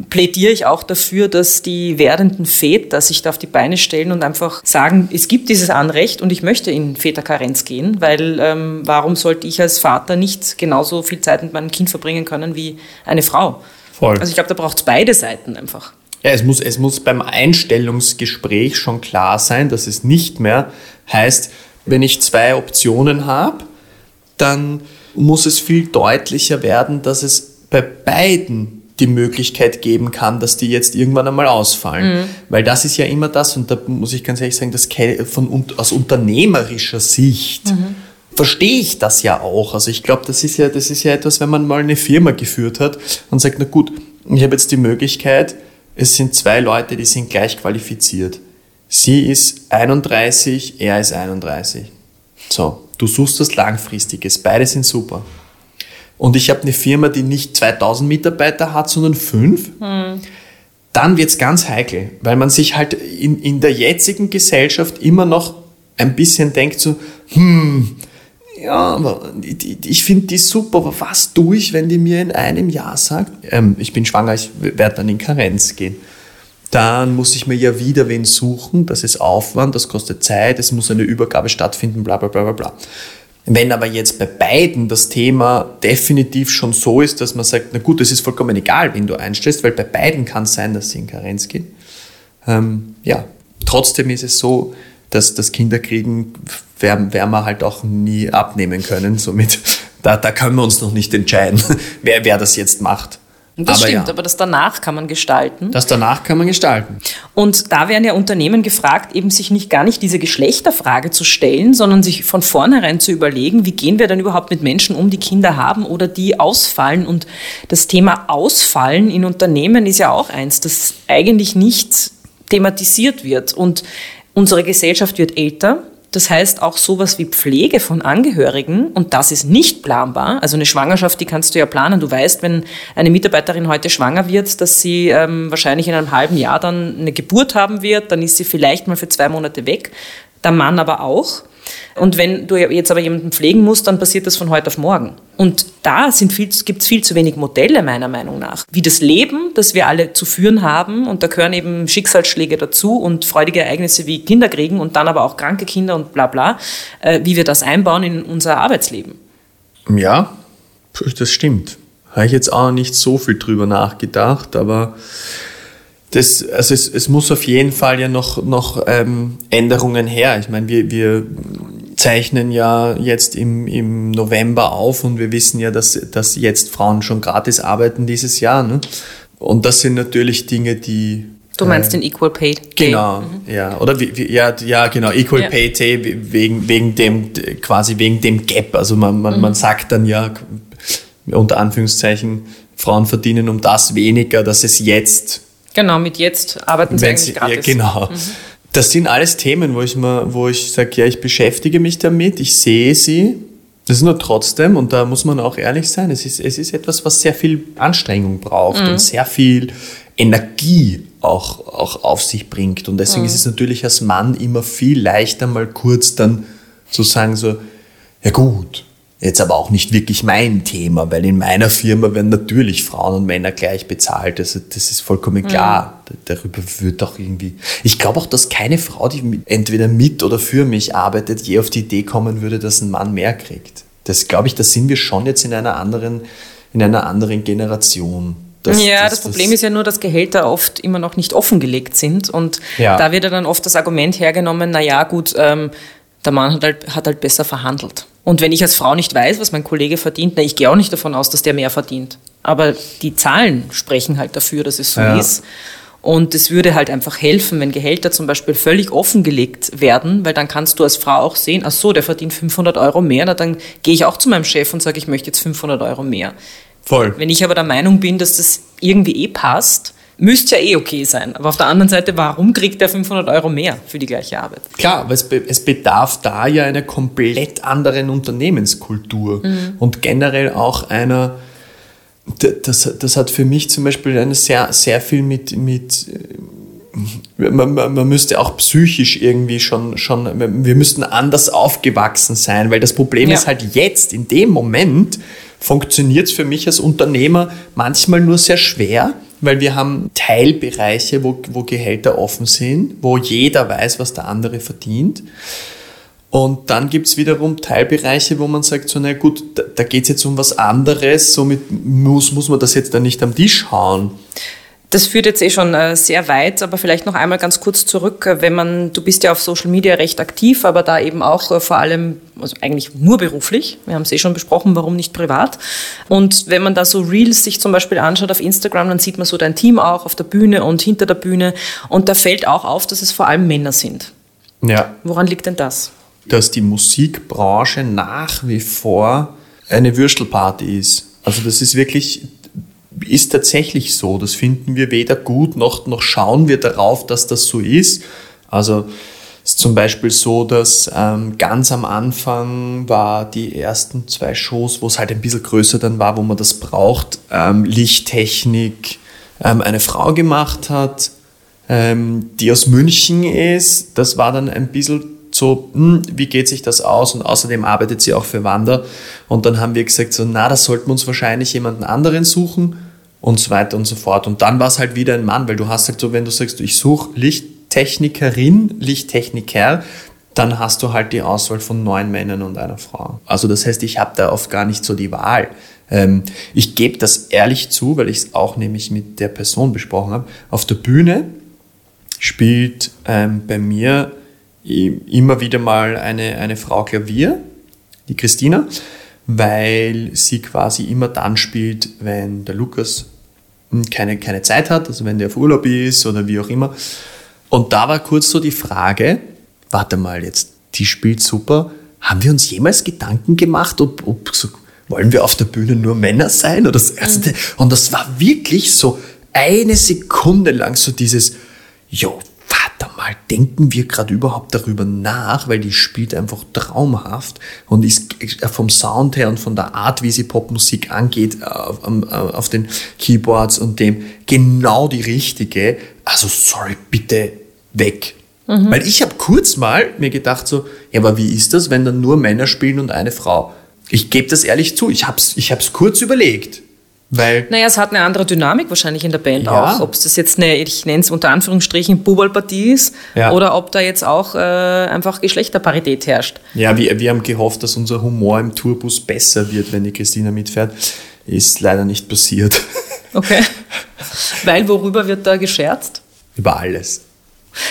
plädiere ich auch dafür, dass die werdenden Väter sich da auf die Beine stellen und einfach sagen, es gibt dieses Anrecht und ich möchte in Väterkarenz gehen, weil ähm, warum sollte ich als Vater nicht genauso viel Zeit mit meinem Kind verbringen können wie eine Frau? Voll. Also ich glaube, da braucht es beide Seiten einfach. Ja, es muss, es muss beim Einstellungsgespräch schon klar sein, dass es nicht mehr heißt, wenn ich zwei Optionen habe, dann muss es viel deutlicher werden, dass es bei beiden die Möglichkeit geben kann, dass die jetzt irgendwann einmal ausfallen. Weil das ist ja immer das, und da muss ich ganz ehrlich sagen, das von, aus unternehmerischer Sicht verstehe ich das ja auch. Also ich glaube, das ist ja, das ist ja etwas, wenn man mal eine Firma geführt hat und sagt, na gut, ich habe jetzt die Möglichkeit, es sind zwei Leute, die sind gleich qualifiziert. Sie ist 31, er ist 31. So, du suchst das Langfristiges, beide sind super. Und ich habe eine Firma, die nicht 2000 Mitarbeiter hat, sondern fünf. Dann wird's ganz heikel, weil man sich halt in, in der jetzigen Gesellschaft immer noch ein bisschen denkt so, hm, ja, die- ich finde die super, aber was tue ich, wenn die mir in einem Jahr sagt, ähm, ich bin schwanger, ich werde dann in Karenz gehen. Dann muss ich mir ja wieder wen suchen, das ist Aufwand, das kostet Zeit, es muss eine Übergabe stattfinden, bla bla bla bla bla. Wenn aber jetzt bei beiden das Thema definitiv schon so ist, dass man sagt, na gut, es ist vollkommen egal, wen du einstellst, weil bei beiden kann es sein, dass sie in Karenz gehen. Ähm, ja, trotzdem ist es so, dass das Kinderkriegen werden, werden wir halt auch nie abnehmen können. Somit, da, da können wir uns noch nicht entscheiden, [LAUGHS] wer, wer das jetzt macht. Das Aber stimmt, ja. aber das danach kann man gestalten. Das danach kann man gestalten. Und da werden ja Unternehmen gefragt, eben sich nicht gar nicht diese Geschlechterfrage zu stellen, sondern sich von vornherein zu überlegen, wie gehen wir denn überhaupt mit Menschen um, die Kinder haben oder die ausfallen. Und das Thema Ausfallen in Unternehmen ist ja auch eins, das eigentlich nicht thematisiert wird. Und unsere Gesellschaft wird älter. Das heißt auch sowas wie Pflege von Angehörigen und das ist nicht planbar. Also eine Schwangerschaft, die kannst du ja planen. Du weißt, wenn eine Mitarbeiterin heute schwanger wird, dass sie ähm, wahrscheinlich in einem halben Jahr dann eine Geburt haben wird, dann ist sie vielleicht mal für zwei Monate weg. Der Mann aber auch. Und wenn du jetzt aber jemanden pflegen musst, dann passiert das von heute auf morgen. Und da gibt es viel zu wenig Modelle, meiner Meinung nach. Wie das Leben, das wir alle zu führen haben, und da gehören eben Schicksalsschläge dazu und freudige Ereignisse wie Kinder kriegen und dann aber auch kranke Kinder und bla bla, äh, wie wir das einbauen in unser Arbeitsleben. Ja, das stimmt. Habe ich jetzt auch nicht so viel drüber nachgedacht, aber das, also es, es muss auf jeden Fall ja noch, noch ähm, Änderungen her. Ich meine, wir, wir zeichnen ja jetzt im, im November auf und wir wissen ja, dass, dass jetzt Frauen schon gratis arbeiten dieses Jahr. Ne? Und das sind natürlich Dinge, die Du meinst den Equal Pay Day? Genau, ja. Oder wie, wie, ja, ja, genau, Equal Ja. Pay Day wegen, wegen dem, quasi wegen dem Gap. Also man, man, man sagt dann ja, unter Anführungszeichen, Frauen verdienen um das weniger, dass es jetzt Genau, mit jetzt arbeiten sie eigentlich sie, gratis. ja, genau. Das sind alles Themen, wo ich mal, wo ich sage, ja, ich beschäftige mich damit, ich sehe sie. Das ist nur trotzdem, und da muss man auch ehrlich sein, es ist, es ist etwas, was sehr viel Anstrengung braucht und sehr viel Energie auch, auch auf sich bringt. Und deswegen ist es natürlich als Mann immer viel leichter, mal kurz dann zu sagen, so, ja gut, jetzt aber auch nicht wirklich mein Thema, weil in meiner Firma werden natürlich Frauen und Männer gleich bezahlt. Also das ist vollkommen klar. Darüber wird auch irgendwie. Ich glaube auch, dass keine Frau, die entweder mit oder für mich arbeitet, je auf die Idee kommen würde, dass ein Mann mehr kriegt. Das glaube ich, da sind wir schon jetzt in einer anderen, in einer anderen Generation. Das- ja, das, Problem ist ja nur, dass Gehälter oft immer noch nicht offengelegt sind und Ja. da wird ja dann oft das Argument hergenommen, na ja, gut, ähm, der Mann hat halt, hat halt besser verhandelt. Und wenn ich als Frau nicht weiß, was mein Kollege verdient, na, ich gehe auch nicht davon aus, dass der mehr verdient. Aber die Zahlen sprechen halt dafür, dass es so Ja. ist. Und es würde halt einfach helfen, wenn Gehälter zum Beispiel völlig offengelegt werden, weil dann kannst du als Frau auch sehen, ach so, der verdient 500 Euro mehr, na, dann gehe ich auch zu meinem Chef und sage, ich möchte jetzt 500 Euro mehr. Voll. Wenn ich aber der Meinung bin, dass das irgendwie eh passt, müsste ja eh okay sein. Aber auf der anderen Seite, warum kriegt der 500 Euro mehr für die gleiche Arbeit? Klar, aber es, be es bedarf da ja einer komplett anderen Unternehmenskultur und generell auch einer, das, das hat für mich zum Beispiel eine sehr, sehr viel mit, mit äh, man, man man müsste auch psychisch irgendwie schon, schon, wir müssten anders aufgewachsen sein, weil das Problem Ja. ist halt jetzt, in dem Moment, funktioniert es für mich als Unternehmer manchmal nur sehr schwer, weil wir haben Teilbereiche, wo, wo Gehälter offen sind, wo jeder weiß, was der andere verdient. Und dann gibt's wiederum Teilbereiche, wo man sagt, so, na gut, da, da geht's jetzt um was anderes, somit muss, muss man das jetzt dann nicht am Tisch hauen. Das führt jetzt eh schon äh, sehr weit, aber vielleicht noch einmal ganz kurz zurück, wenn man, du bist ja auf Social Media recht aktiv, aber da eben auch äh, vor allem, also eigentlich nur beruflich, wir haben es eh schon besprochen, warum nicht privat. Und wenn man da so Reels sich zum Beispiel anschaut auf Instagram, dann sieht man so dein Team auch auf der Bühne und hinter der Bühne und da fällt auch auf, dass es vor allem Männer sind. Ja. Woran liegt denn das? Dass die Musikbranche nach wie vor eine Würstelparty ist. Also das ist wirklich, ist tatsächlich so. Das finden wir weder gut noch, noch schauen wir darauf, dass das so ist. Also ist zum Beispiel so, dass ähm, ganz am Anfang war die ersten zwei Shows, wo es halt ein bisschen größer dann war, wo man das braucht, ähm, Lichttechnik, ähm, eine Frau gemacht hat, ähm, die aus München ist. Das war dann ein bisschen so, hm, wie geht sich das aus? Und außerdem arbeitet sie auch für Wander. Und dann haben wir gesagt, so, na, da sollten wir uns wahrscheinlich jemanden anderen suchen und so weiter und so fort. Und dann war es halt wieder ein Mann, weil du hast halt so, wenn du sagst, ich suche Lichttechnikerin, Lichttechniker, dann hast du halt die Auswahl von neun Männern und einer Frau. Also das heißt, ich habe da oft gar nicht so die Wahl. Ähm, ich gebe das ehrlich zu, weil ich es auch nämlich mit der Person besprochen habe. Auf der Bühne spielt ähm, bei mir immer wieder mal eine, eine Frau Klavier, die Christina, weil sie quasi immer dann spielt, wenn der Lukas hm, keine, keine Zeit hat, also wenn der auf Urlaub ist oder wie auch immer. Und da war kurz so die Frage, warte mal jetzt, die spielt super. Haben wir uns jemals Gedanken gemacht, ob, ob so, wollen wir auf der Bühne nur Männer sein? Oder so? Also, Und das war wirklich so eine Sekunde lang so dieses, jo, mal, denken wir gerade überhaupt darüber nach, weil die spielt einfach traumhaft und ist vom Sound her und von der Art, wie sie Popmusik angeht, auf, auf den Keyboards und dem genau die richtige. Also sorry, bitte weg. Mhm. Weil ich habe kurz mal mir gedacht so, ja, aber wie ist das, wenn dann nur Männer spielen und eine Frau? Ich gebe das ehrlich zu, ich habe es ich hab's kurz überlegt. Weil naja, es hat eine andere Dynamik wahrscheinlich in der Band ja. auch. Ob es das jetzt eine, ich nenne es unter Anführungsstrichen, Bubalpartie ist ja. oder ob da jetzt auch äh, einfach Geschlechterparität herrscht. Ja, wir, wir haben gehofft, dass unser Humor im Tourbus besser wird, wenn die Christina mitfährt. Ist leider nicht passiert. Okay. [LAUGHS] Weil worüber wird da gescherzt? Über alles.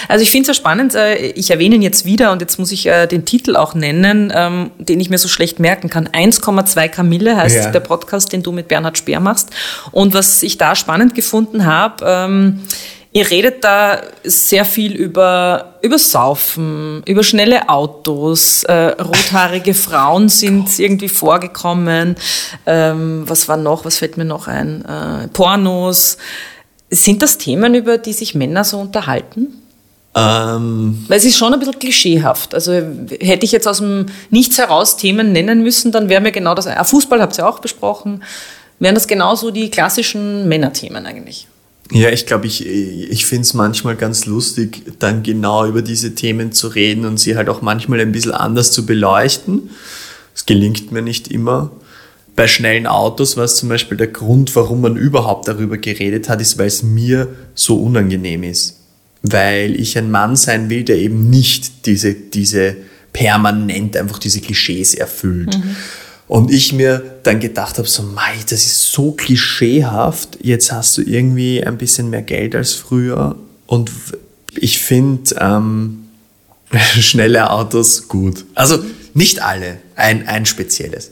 Also ich finde es ja spannend, äh, ich erwähne ihn jetzt wieder und jetzt muss ich äh, den Titel auch nennen, ähm, den ich mir so schlecht merken kann. 1,2 Kamille heißt ja. der Podcast, den du mit Bernhard Speer machst. Und was ich da spannend gefunden habe, ähm, Ihr redet da sehr viel über, über Saufen, über schnelle Autos, äh, rothaarige Frauen [LAUGHS] sind irgendwie vorgekommen. Ähm, was war noch? Was fällt mir noch ein? Äh, Pornos. Sind das Themen, über die sich Männer so unterhalten? Ähm, Weil es ist schon ein bisschen klischeehaft. Also hätte ich jetzt aus dem Nichts heraus Themen nennen müssen, dann wäre mir genau das. Ah, Fußball habt ihr auch besprochen. Wären das genauso die klassischen Männerthemen eigentlich? Ja, ich glaube, ich, ich finde es manchmal ganz lustig, dann genau über diese Themen zu reden und sie halt auch manchmal ein bisschen anders zu beleuchten. Es gelingt mir nicht immer. Bei schnellen Autos war es zum Beispiel der Grund, warum man überhaupt darüber geredet hat, ist, weil es mir so unangenehm ist weil ich ein Mann sein will, der eben nicht diese, diese permanent einfach diese Klischees erfüllt. Mhm. Und ich mir dann gedacht habe, so, Mai, das ist so klischeehaft, jetzt hast du irgendwie ein bisschen mehr Geld als früher. Und ich finde ähm, [LAUGHS] schnelle Autos gut. Also nicht alle, ein, ein spezielles.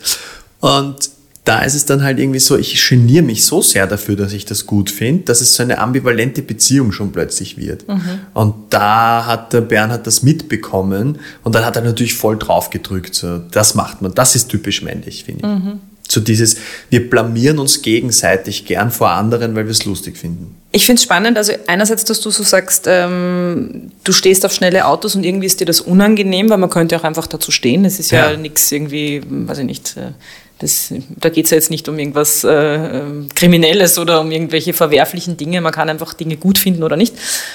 Und da ist es dann halt irgendwie so, ich geniere mich so sehr dafür, dass ich das gut finde, dass es so eine ambivalente Beziehung schon plötzlich wird. Mhm. Und da hat der Bernhard das mitbekommen und dann hat er natürlich voll drauf gedrückt. So, das macht man, das ist typisch männlich, finde ich. Mhm. So dieses, wir blamieren uns gegenseitig gern vor anderen, weil wir es lustig finden. Ich finde es spannend, also einerseits, dass du so sagst, ähm, du stehst auf schnelle Autos und irgendwie ist dir das unangenehm, weil man könnte auch einfach dazu stehen. Es ist ja, ja. nichts irgendwie, weiß ich nicht, äh, das, da geht es ja jetzt nicht um irgendwas äh, Kriminelles oder um irgendwelche verwerflichen Dinge. Man kann einfach Dinge gut finden oder nicht.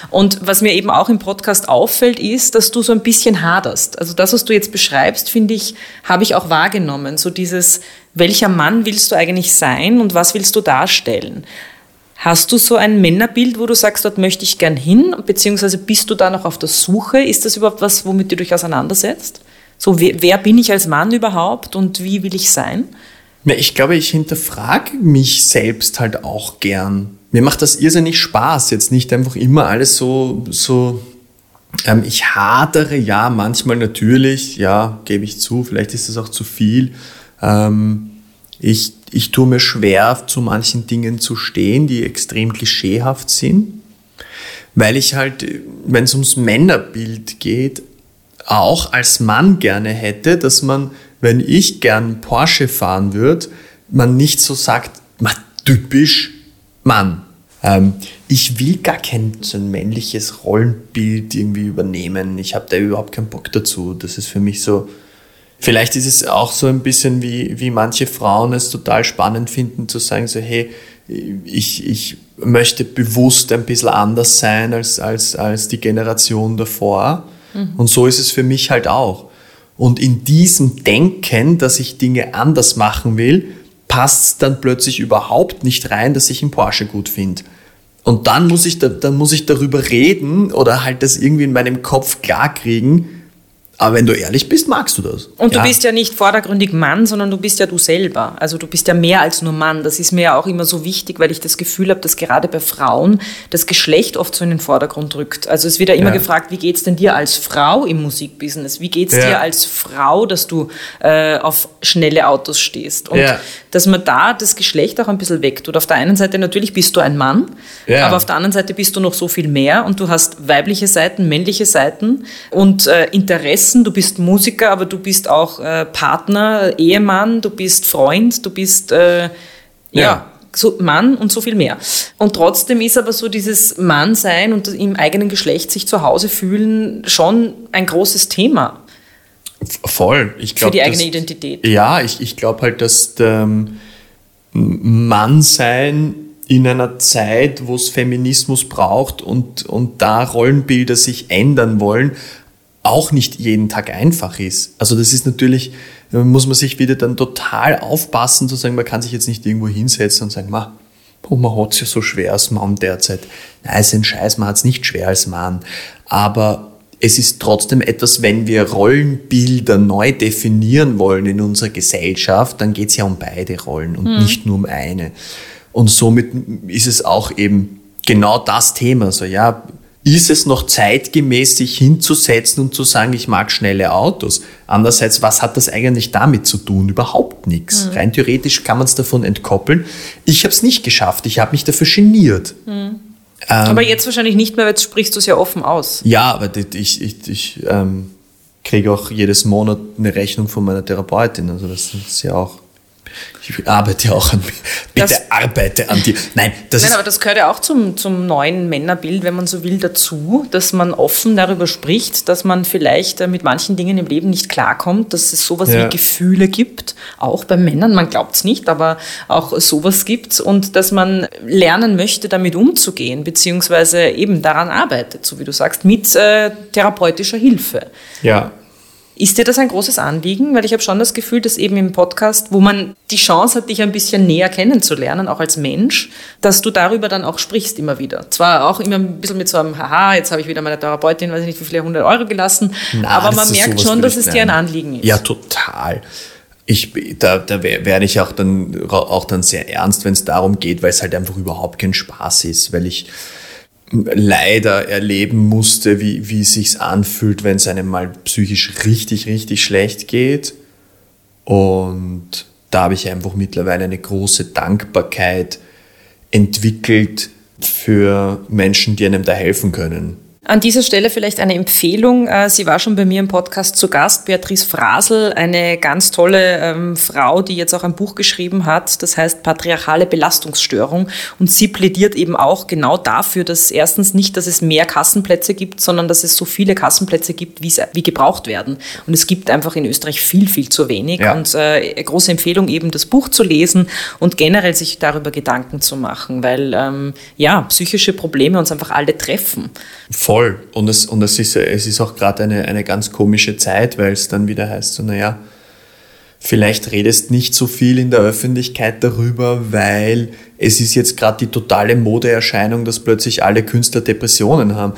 Und was mir eben auch im Podcast auffällt, ist, dass du so ein bisschen haderst. Also das, was du jetzt beschreibst, finde ich, habe ich auch wahrgenommen. So dieses, welcher Mann willst du eigentlich sein und was willst du darstellen? Hast du so ein Männerbild, wo du sagst, dort möchte ich gern hin, beziehungsweise bist du da noch auf der Suche? Ist das überhaupt was, womit du dich auseinandersetzt? So, wer, wer bin ich als Mann überhaupt und wie will ich sein? Ich glaube, ich hinterfrage mich selbst halt auch gern. Mir macht das irrsinnig Spaß, jetzt nicht einfach immer alles so, so ähm, ich hadere, ja, manchmal natürlich, ja, gebe ich zu, vielleicht ist es auch zu viel. Ähm, ich, ich tue mir schwer, zu manchen Dingen zu stehen, die extrem klischeehaft sind, weil ich halt, wenn es ums Männerbild geht, auch als Mann gerne hätte, dass man, wenn ich gern Porsche fahren würde, man nicht so sagt, ma, typisch Mann. Ähm, ich will gar kein so ein männliches Rollenbild irgendwie übernehmen. Ich habe da überhaupt keinen Bock dazu. Das ist für mich so. Vielleicht ist es auch so ein bisschen wie, wie manche Frauen es total spannend finden, zu sagen, so, hey, ich, ich möchte bewusst ein bisschen anders sein als, als, als die Generation davor. Mhm. Und so ist es für mich halt auch. Und in diesem Denken, dass ich Dinge anders machen will, passt es dann plötzlich überhaupt nicht rein, dass ich einen Porsche gut finde. Und dann muss ich, da, dann muss ich darüber reden oder halt das irgendwie in meinem Kopf klarkriegen, Aber wenn du ehrlich bist, magst du das. Und du bist ja nicht vordergründig Mann, sondern du bist ja du selber. Also du bist ja mehr als nur Mann. Das ist mir ja auch immer so wichtig, weil ich das Gefühl habe, dass gerade bei Frauen das Geschlecht oft so in den Vordergrund rückt. Also es wird ja immer Ja. gefragt, wie geht's denn dir als Frau im Musikbusiness? Wie geht's Ja. dir als Frau, dass du äh, auf schnelle Autos stehst? Und Ja. dass man da das Geschlecht auch ein bisschen wegtut. Auf der einen Seite natürlich bist du ein Mann, Ja. aber auf der anderen Seite bist du noch so viel mehr und du hast weibliche Seiten, männliche Seiten und äh, Interessen. Du bist Musiker, aber du bist auch äh, Partner, Ehemann, du bist Freund, du bist äh, ja. Ja. So Mann und so viel mehr. Und trotzdem ist aber so dieses Mannsein und im eigenen Geschlecht sich zu Hause fühlen schon ein großes Thema Voll. Ich für glaub, die eigene dass- Identität. Ja, ich, ich glaube halt, dass ähm, Mannsein in einer Zeit, wo es Feminismus braucht und, und da Rollenbilder sich ändern wollen, auch nicht jeden Tag einfach ist. Also das ist natürlich, muss man sich wieder dann total aufpassen, zu sagen, man kann sich jetzt nicht irgendwo hinsetzen und sagen, ma, oh, man hat es ja so schwer als Mann derzeit. Nein, ist ein Scheiß, man hat es nicht schwer als Mann. Aber es ist trotzdem etwas, wenn wir Rollenbilder neu definieren wollen in unserer Gesellschaft, dann geht es ja um beide Rollen und nicht nur um eine. Und somit ist es auch eben genau das Thema. So, ja, ist es noch zeitgemäß, sich hinzusetzen und zu sagen, ich mag schnelle Autos? Andererseits, was hat das eigentlich damit zu tun? Überhaupt nichts. Rein theoretisch kann man es davon entkoppeln. Ich habe es nicht geschafft. Ich habe mich dafür geniert. aber jetzt wahrscheinlich nicht mehr, weil jetzt sprichst du es ja offen aus. Ja, aber ich, ich, ich ähm, kriege auch jedes Monat eine Rechnung von meiner Therapeutin. Also das ist ja auch. Ich arbeite ja auch an mir. Bitte Das- arbeite an dir. Nein, das Nein, ist. aber das gehört ja auch zum, zum neuen Männerbild, wenn man so will, dazu, dass man offen darüber spricht, dass man vielleicht äh, mit manchen Dingen im Leben nicht klarkommt, dass es sowas Ja. wie Gefühle gibt, auch bei Männern, man glaubt es nicht, aber auch sowas gibt und dass man lernen möchte, damit umzugehen, beziehungsweise eben daran arbeitet, so wie du sagst, mit äh, therapeutischer Hilfe. ja. Ist dir das ein großes Anliegen? Weil ich habe schon das Gefühl, dass eben im Podcast, wo man die Chance hat, dich ein bisschen näher kennenzulernen, auch als Mensch, dass du darüber dann auch sprichst immer wieder. Zwar auch immer ein bisschen mit so einem, haha, jetzt habe ich wieder meine Therapeutin, weiß ich nicht, wie viele hundert Euro gelassen, Na, aber das man merkt schon, dass es dir ein. Anliegen ist. Ja, total. Ich, da, da wer- werde ich auch dann, auch dann sehr ernst, wenn es darum geht, weil es halt einfach überhaupt kein Spaß ist, weil ich leider erleben musste, wie, wie es sich anfühlt, wenn es einem mal psychisch richtig, richtig schlecht geht. Und da habe ich einfach mittlerweile eine große Dankbarkeit entwickelt für Menschen, die einem da helfen können. An dieser Stelle vielleicht eine Empfehlung. Äh, Sie war schon bei mir im Podcast zu Gast, Beatrice Frasel, eine ganz tolle ähm, Frau, die jetzt auch ein Buch geschrieben hat, das heißt Patriarchale Belastungsstörung. Und sie plädiert eben auch genau dafür, dass erstens nicht, dass es mehr Kassenplätze gibt, sondern dass es so viele Kassenplätze gibt, wie, gebraucht werden. Und es gibt einfach in Österreich viel, viel zu wenig. Ja. Und äh, große Empfehlung eben, das Buch zu lesen und generell sich darüber Gedanken zu machen, weil ähm, ja, psychische Probleme uns einfach alle treffen. Voll. Und es, und es, ist, es ist auch gerade eine, eine ganz komische Zeit, weil es dann wieder heißt, so, naja, vielleicht redest nicht so viel in der Öffentlichkeit darüber, weil es ist jetzt gerade die totale Modeerscheinung, dass plötzlich alle Künstler Depressionen haben.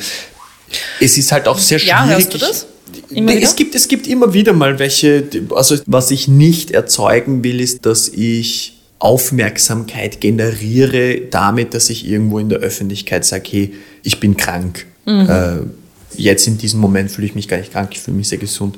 Es ist halt auch sehr schwierig. Ja, hörst du das? Immer wieder? es, gibt, es gibt immer wieder mal welche, also was ich nicht erzeugen will, ist, dass ich Aufmerksamkeit generiere damit, dass ich irgendwo in der Öffentlichkeit sage, hey, ich bin krank. Mhm. Äh, jetzt in diesem Moment fühle ich mich gar nicht krank, ich fühle mich sehr gesund.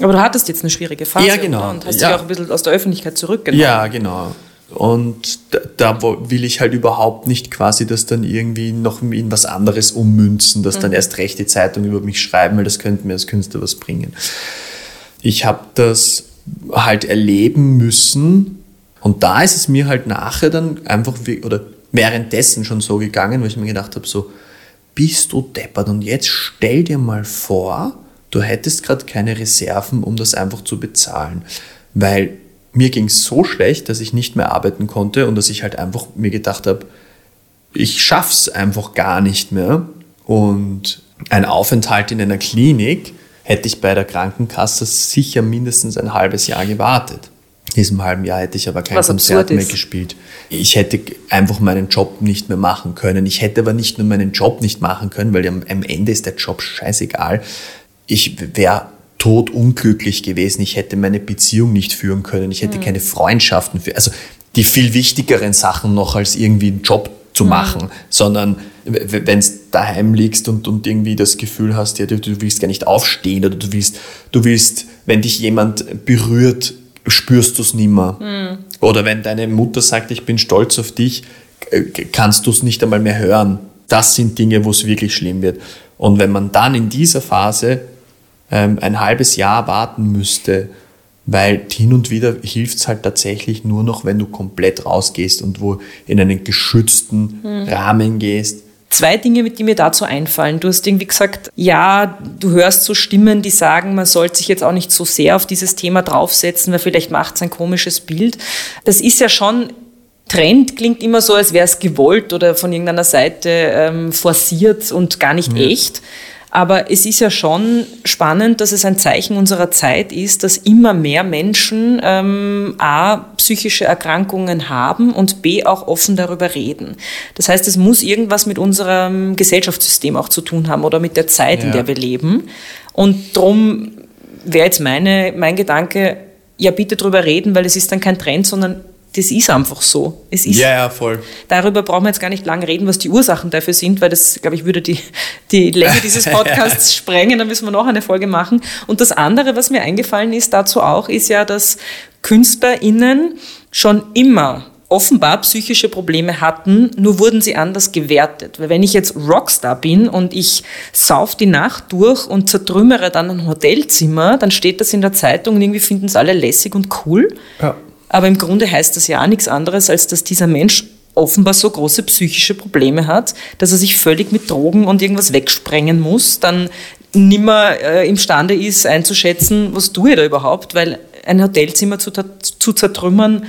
Aber du hattest jetzt eine schwierige Phase Ja, genau. und hast Ja. dich auch ein bisschen aus der Öffentlichkeit zurückgenommen. Ja, genau. Und da, da will ich halt überhaupt nicht quasi das dann irgendwie noch in was anderes ummünzen, dass Mhm. dann erst recht die Zeitung über mich schreiben, weil das könnte mir als Künstler was bringen. Ich habe das halt erleben müssen und da ist es mir halt nachher dann einfach, wie, oder währenddessen schon so gegangen, wo ich mir gedacht habe, so, bist du deppert und jetzt stell dir mal vor, du hättest gerade keine Reserven, um das einfach zu bezahlen. Weil mir ging es so schlecht, dass ich nicht mehr arbeiten konnte und dass ich halt einfach mir gedacht habe, ich schaff's einfach gar nicht mehr. Und ein Aufenthalt in einer Klinik hätte ich bei der Krankenkasse sicher mindestens ein halbes Jahr gewartet. In diesem halben Jahr hätte ich aber kein Was Konzert mehr gespielt. Ich hätte einfach meinen Job nicht mehr machen können. Ich hätte aber nicht nur meinen Job nicht machen können, weil am am Ende ist der Job scheißegal. Ich wäre totunglücklich gewesen, ich hätte meine Beziehung nicht führen können, ich hätte keine Freundschaften für, also die viel wichtigeren Sachen noch als irgendwie einen Job zu machen, sondern wenn es daheim liegst und, und irgendwie das Gefühl hast, ja, du, du willst gar nicht aufstehen oder du willst, du willst, wenn dich jemand berührt, spürst du es nimmer. Oder wenn deine Mutter sagt, ich bin stolz auf dich, äh, kannst du es nicht einmal mehr hören. Das sind Dinge, wo es wirklich schlimm wird. Und wenn man dann in dieser Phase ähm, ein halbes Jahr warten müsste, weil hin und wieder hilft es halt tatsächlich nur noch, wenn du komplett rausgehst und wo in einen geschützten Rahmen gehst. Zwei Dinge, mit die mir dazu einfallen. Du hast irgendwie gesagt, ja, du hörst so Stimmen, die sagen, man sollte sich jetzt auch nicht so sehr auf dieses Thema draufsetzen, weil vielleicht macht es ein komisches Bild. Das ist ja schon Trend klingt immer so, als wäre es gewollt oder von irgendeiner Seite ähm, forciert und gar nicht echt. Aber es ist ja schon spannend, dass es ein Zeichen unserer Zeit ist, dass immer mehr Menschen ähm, a psychische Erkrankungen haben und b auch offen darüber reden. Das heißt, es muss irgendwas mit unserem Gesellschaftssystem auch zu tun haben oder mit der Zeit, in Ja. der wir leben. Und drum wäre jetzt meine, mein Gedanke, ja bitte drüber reden, weil es ist dann kein Trend, sondern das ist einfach so. Es ist Ja, ja, voll. Darüber brauchen wir jetzt gar nicht lange reden, was die Ursachen dafür sind, weil das, glaube ich, würde die, die Länge [LAUGHS] dieses Podcasts sprengen. Da müssen wir noch eine Folge machen. Und das andere, was mir eingefallen ist dazu auch, ist ja, dass KünstlerInnen schon immer offenbar psychische Probleme hatten, nur wurden sie anders gewertet. Weil wenn ich jetzt Rockstar bin und ich sauf die Nacht durch und zertrümmere dann ein Hotelzimmer, dann steht das in der Zeitung und irgendwie finden es alle lässig und cool. Ja. Aber im Grunde heißt das ja auch nichts anderes, als dass dieser Mensch offenbar so große psychische Probleme hat, dass er sich völlig mit Drogen und irgendwas wegsprengen muss, dann nimmer äh, imstande ist einzuschätzen, was tue ich da überhaupt, weil ein Hotelzimmer zu, zu zertrümmern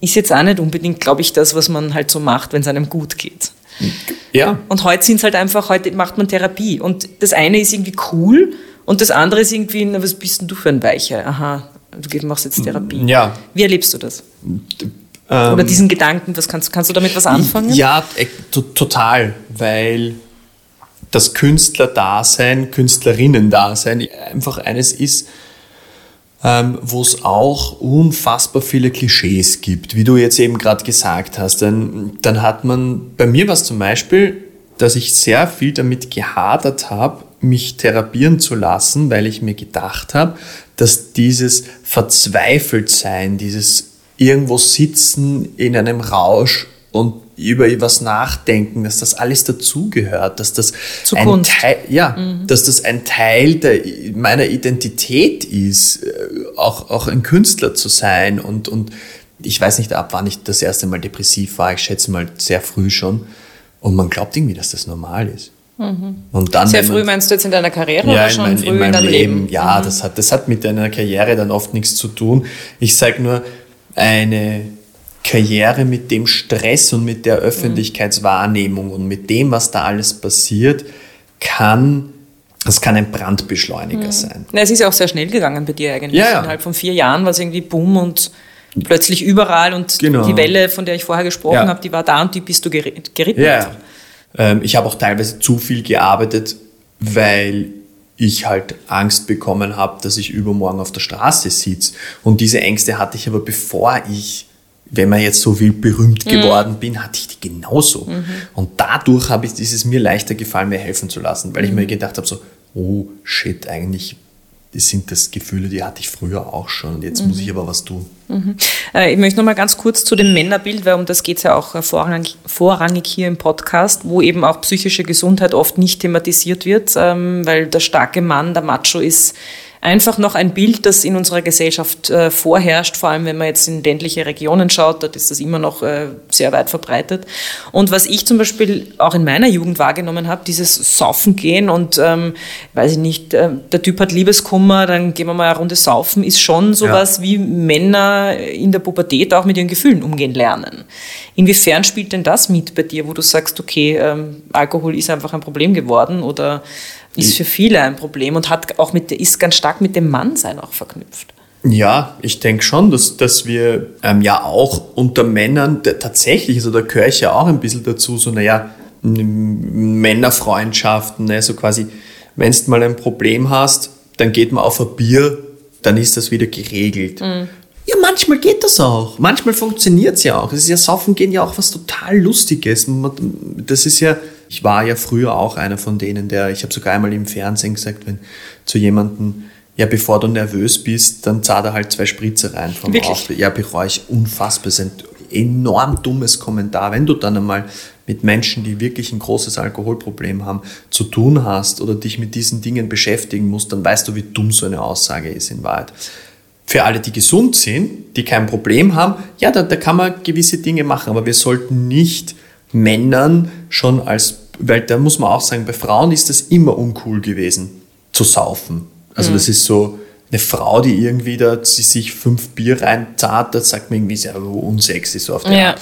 ist jetzt auch nicht unbedingt, glaube ich, das, was man halt so macht, wenn es einem gut geht. Ja. Und heute sind es halt einfach, heute macht man Therapie. Und das eine ist irgendwie cool und das andere ist irgendwie, na, was bist denn du für ein Weicher? Aha, du machst jetzt Therapie. Ja. Wie erlebst du das? Ähm, Oder diesen Gedanken, was kannst, kannst du damit was anfangen? Ja, to- total, weil das Künstlerdasein, Künstlerinnen-Dasein einfach eines ist, ähm, wo es auch unfassbar viele Klischees gibt, wie du jetzt eben gerade gesagt hast. Dann, dann hat man, bei mir war es zum Beispiel, dass ich sehr viel damit gehadert habe, mich therapieren zu lassen, weil ich mir gedacht habe, dass dieses Verzweifeltsein, dieses irgendwo sitzen in einem Rausch und über etwas nachdenken, dass das alles dazugehört, dass das ein Kunst. Teil, ja, dass das ein Teil der, meiner Identität ist, äh, auch, auch ein Künstler zu sein und, und ich weiß nicht ab, wann ich das erste Mal depressiv war, ich schätze mal sehr früh schon und man glaubt irgendwie, dass das normal ist. Und dann, Mhm. Sehr wenn man- früh meinst du jetzt in deiner Karriere ja, oder in, schon mein, früh in in, meinem deinem Leben. Leben? Ja, das, hat, das hat mit deiner Karriere dann oft nichts zu tun. Ich sage nur, eine Karriere mit dem Stress und mit der Öffentlichkeitswahrnehmung und mit dem, was da alles passiert, kann, das kann ein Brandbeschleuniger sein. Na, es ist ja auch sehr schnell gegangen bei dir eigentlich. Ja, ja. Innerhalb von vier Jahren war es irgendwie Boom und plötzlich überall und Genau. die Welle, von der ich vorher gesprochen Ja. habe, die war da und die bist du geri- geritten. Ja, ich habe auch teilweise zu viel gearbeitet, weil ich halt Angst bekommen habe, dass ich übermorgen auf der Straße sitze. Und diese Ängste hatte ich aber bevor ich, wenn man jetzt so will, berühmt geworden bin, hatte ich die genauso. Und dadurch habe ich, ist es mir leichter gefallen, mir helfen zu lassen, weil ich mir gedacht habe so, oh shit, eigentlich das sind das Gefühle, die hatte ich früher auch schon. Und jetzt muss ich aber was tun. Äh, Ich möchte noch mal ganz kurz zu dem Männerbild, weil um das geht es ja auch äh, vorrangig, vorrangig hier im Podcast, wo eben auch psychische Gesundheit oft nicht thematisiert wird, ähm, weil der starke Mann, der Macho ist einfach noch ein Bild, das in unserer Gesellschaft äh, vorherrscht, vor allem wenn man jetzt in ländliche Regionen schaut, dort ist das immer noch äh, sehr weit verbreitet. Und was ich zum Beispiel auch in meiner Jugend wahrgenommen habe, dieses Saufen gehen und, ähm, weiß ich nicht, äh, der Typ hat Liebeskummer, dann gehen wir mal eine Runde saufen, ist schon sowas wie Männer in der Pubertät auch mit ihren Gefühlen umgehen lernen. Inwiefern spielt denn das mit bei dir, wo du sagst, okay, ähm, Alkohol ist einfach ein Problem geworden oder ist für viele ein Problem und hat auch mit, ist ganz stark mit dem Mannsein auch verknüpft? Ja, ich denke schon, dass, dass wir ähm, ja auch unter Männern tatsächlich, also da gehöre ich ja auch ein bisschen dazu, so naja, Männerfreundschaften, ne, so quasi, wenn du mal ein Problem hast, dann geht man auf ein Bier, dann ist das wieder geregelt. Ja, manchmal geht das auch. Manchmal funktioniert es ja auch. Es ist ja Saufen gehen ja auch was total Lustiges. Das ist ja, ich war ja früher auch einer von denen, der, ich habe sogar einmal im Fernsehen gesagt, wenn zu jemandem, ja, bevor du nervös bist, dann zahlt er halt zwei Spritze rein vom Wirklich? Auftritt. Ja, bereue ich unfassbar. Das ist ein enorm dummes Kommentar. Wenn du dann einmal mit Menschen, die wirklich ein großes Alkoholproblem haben, zu tun hast oder dich mit diesen Dingen beschäftigen musst, dann weißt du, wie dumm so eine Aussage ist in Wahrheit. Für alle, die gesund sind, die kein Problem haben, ja, da, da kann man gewisse Dinge machen, aber wir sollten nicht Männern schon als, weil da muss man auch sagen, bei Frauen ist das immer uncool gewesen, zu saufen. Also das ist so, eine Frau, die irgendwie da sie sich fünf Bier reinzahlt, das sagt man irgendwie sehr unsexy so auf der Ja. Art.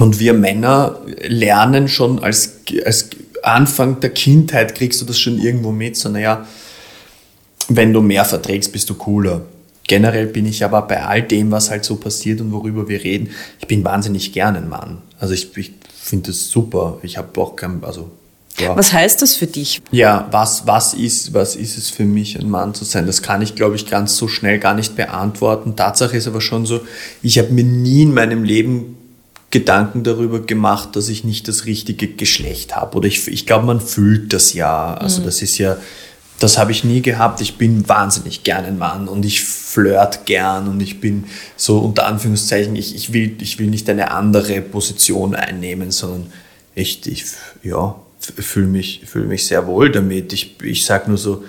Und wir Männer lernen schon als, als Anfang der Kindheit kriegst du das schon irgendwo mit, so naja, wenn du mehr verträgst, bist du cooler. Generell bin ich aber bei all dem, was halt so passiert und worüber wir reden, ich bin wahnsinnig gern ein Mann. Also ich, ich finde das super. Ich habe auch kein, also ja. Was heißt das für dich? Ja, was, was, ist, was ist es für mich, ein Mann zu sein? Das kann ich, glaube ich, ganz so schnell gar nicht beantworten. Tatsache ist aber schon so, ich habe mir nie in meinem Leben Gedanken darüber gemacht, dass ich nicht das richtige Geschlecht habe. Oder ich, ich glaube, man fühlt das ja. Also das ist ja, das habe ich nie gehabt. Ich bin wahnsinnig gern ein Mann und ich flirt gern und ich bin so unter Anführungszeichen, ich, ich, will, ich will nicht eine andere Position einnehmen, sondern ich, ich ja, fühle mich, fühl mich sehr wohl damit. Ich, ich sage nur so,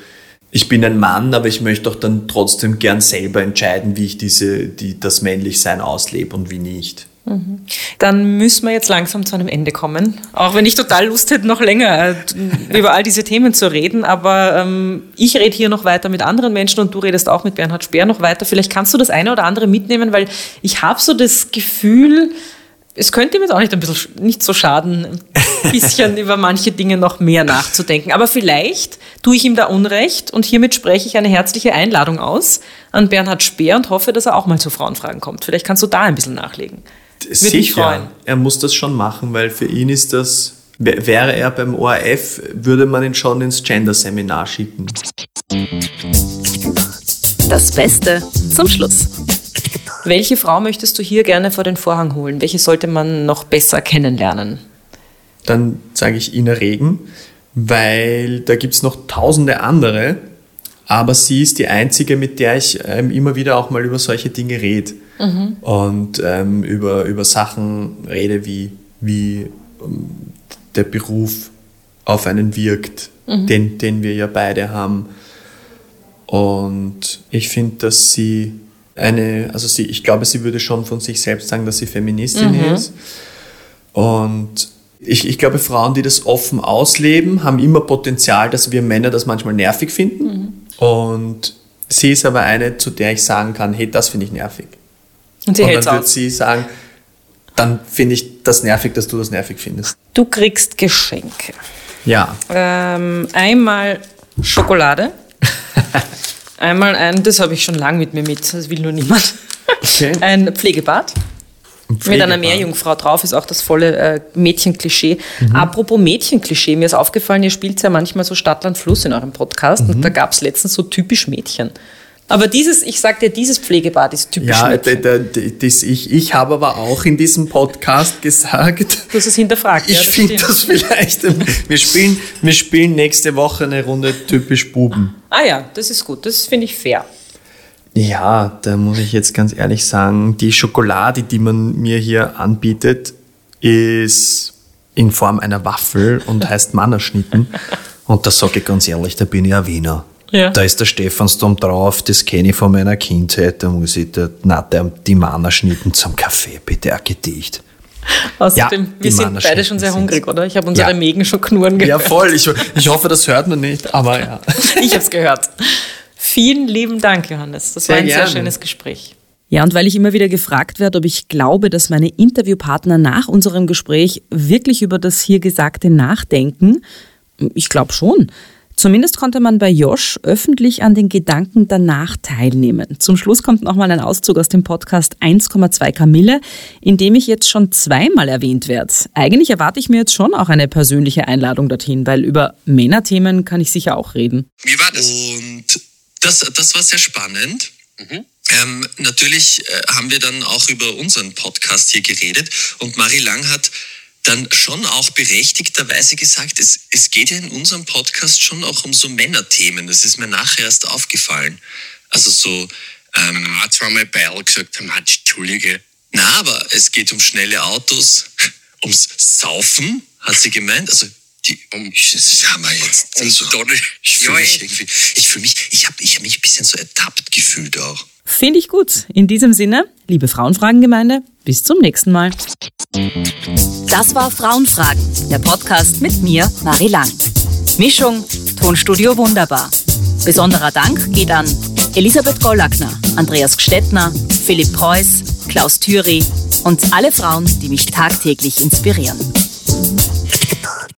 ich bin ein Mann, aber ich möchte doch dann trotzdem gern selber entscheiden, wie ich diese, die, das Männlichsein auslebe und wie nicht. Dann müssen wir jetzt langsam zu einem Ende kommen. Auch wenn ich total Lust hätte, noch länger äh, [LAUGHS] über all diese Themen zu reden. Aber ähm, ich rede hier noch weiter mit anderen Menschen und du redest auch mit Bernhard Speer noch weiter. Vielleicht kannst du das eine oder andere mitnehmen, weil ich habe so das Gefühl, es könnte ihm jetzt auch nicht ein bisschen sch- nicht so schaden, ein [LAUGHS] bisschen über manche Dinge noch mehr nachzudenken. Aber vielleicht tue ich ihm da Unrecht und hiermit spreche ich eine herzliche Einladung aus an Bernhard Speer und hoffe, dass er auch mal zu Frauenfragen kommt. Vielleicht kannst du da ein bisschen nachlegen. Würde mich freuen. Er muss das schon machen, weil für ihn ist das, wär- wäre er beim ORF, würde man ihn schon ins Gender-Seminar schicken. Das Beste zum Schluss. Welche Frau möchtest du hier gerne vor den Vorhang holen? Welche sollte man noch besser kennenlernen? Dann sage ich Ina Regen, weil da gibt es noch tausende andere, aber sie ist die einzige, mit der ich ähm, immer wieder auch mal über solche Dinge rede. Und ähm, über, über Sachen rede, wie, wie ähm, der Beruf auf einen wirkt, den, den wir ja beide haben. Und ich finde, dass sie eine, also sie, ich glaube, sie würde schon von sich selbst sagen, dass sie Feministin ist. Und ich, ich glaube, Frauen, die das offen ausleben, haben immer Potenzial, dass wir Männer das manchmal nervig finden. Und sie ist aber eine, zu der ich sagen kann, hey, das finde ich nervig. Und sie Und dann wird sie sagen, dann finde ich das nervig, dass du das nervig findest. Du kriegst Geschenke. Ja. Ähm, einmal Schokolade. [LAUGHS] einmal ein, das habe ich schon lange mit mir mit, das will nur niemand. Okay. [LAUGHS] Ein Pflegebad. Mit einer. Meerjungfrau drauf ist auch das volle äh, Mädchenklischee. Mhm. Apropos Mädchenklischee, mir ist aufgefallen, ihr spielt ja manchmal so Stadt, Land, Fluss in eurem Podcast Mhm. und da gab es letztens so typisch Mädchen. Aber dieses, ich sag dir, dieses Pflegebad ist typisch Ja, das, ich, ich habe aber auch in diesem Podcast gesagt, Du hast es hinterfragt. ja, ich finde stimmt. das vielleicht. Wir spielen, wir spielen nächste Woche eine Runde typisch Buben. Ah ja, das ist gut, das finde ich fair. Ja, da muss ich jetzt ganz ehrlich sagen, die Schokolade, die man mir hier anbietet, ist in Form einer Waffel und heißt Mannerschnitten. Und da sage ich ganz ehrlich, da bin ich ein Wiener. Ja. Da ist der Stephansdom drauf, das kenne ich von meiner Kindheit. Da muss ich da, na, der, die Mannerschnitten zum Kaffee, bitte ein Gedicht. Außerdem, Ja, wir sind beide schon sehr hungrig, oder? Ich habe unsere Ja. Mägen schon knurren Ja, gehört. voll. Ich, ich hoffe, das hört man nicht, aber ja. [LAUGHS] Ich habe es gehört. Vielen lieben Dank, Johannes. Das war Sehr ein sehr gerne. schönes Gespräch. Ja, und weil ich immer wieder gefragt werde, ob ich glaube, dass meine Interviewpartner nach unserem Gespräch wirklich über das hier Gesagte nachdenken, ich glaube schon. Zumindest konnte man bei Josh öffentlich an den Gedanken danach teilnehmen. Zum Schluss kommt nochmal ein Auszug aus dem Podcast 1,2 Kamille, in dem ich jetzt schon zweimal erwähnt werde. Eigentlich erwarte ich mir jetzt schon auch eine persönliche Einladung dorthin, weil über Männerthemen kann ich sicher auch reden. Wie war das? Und Das, das war sehr spannend. Mhm. Ähm, natürlich äh, haben wir dann auch über unseren Podcast hier geredet und Marie Lang hat dann schon auch berechtigterweise gesagt, es, es geht ja in unserem Podcast schon auch um so Männerthemen. Das ist mir nachher erst aufgefallen. Also so... Ähm, hat zwar mal Beil gesagt, Entschuldige. Na, aber es geht um schnelle Autos, [LAUGHS] ums Saufen, hat sie gemeint. Also die, um, das haben wir jetzt. Also, ich fühle mich irgendwie, ich fühle mich, ich habe ich hab mich ein bisschen so ertappt gefühlt auch. Finde ich gut. In diesem Sinne, liebe Frauenfragengemeinde, bis zum nächsten Mal. Das war Frauenfragen, der Podcast mit mir, Marie Lang. Mischung, Tonstudio Wunderbar. Besonderer Dank geht an Elisabeth Gollackner, Andreas Gstettner, Philipp Preuß, Klaus Thüry und alle Frauen, die mich tagtäglich inspirieren.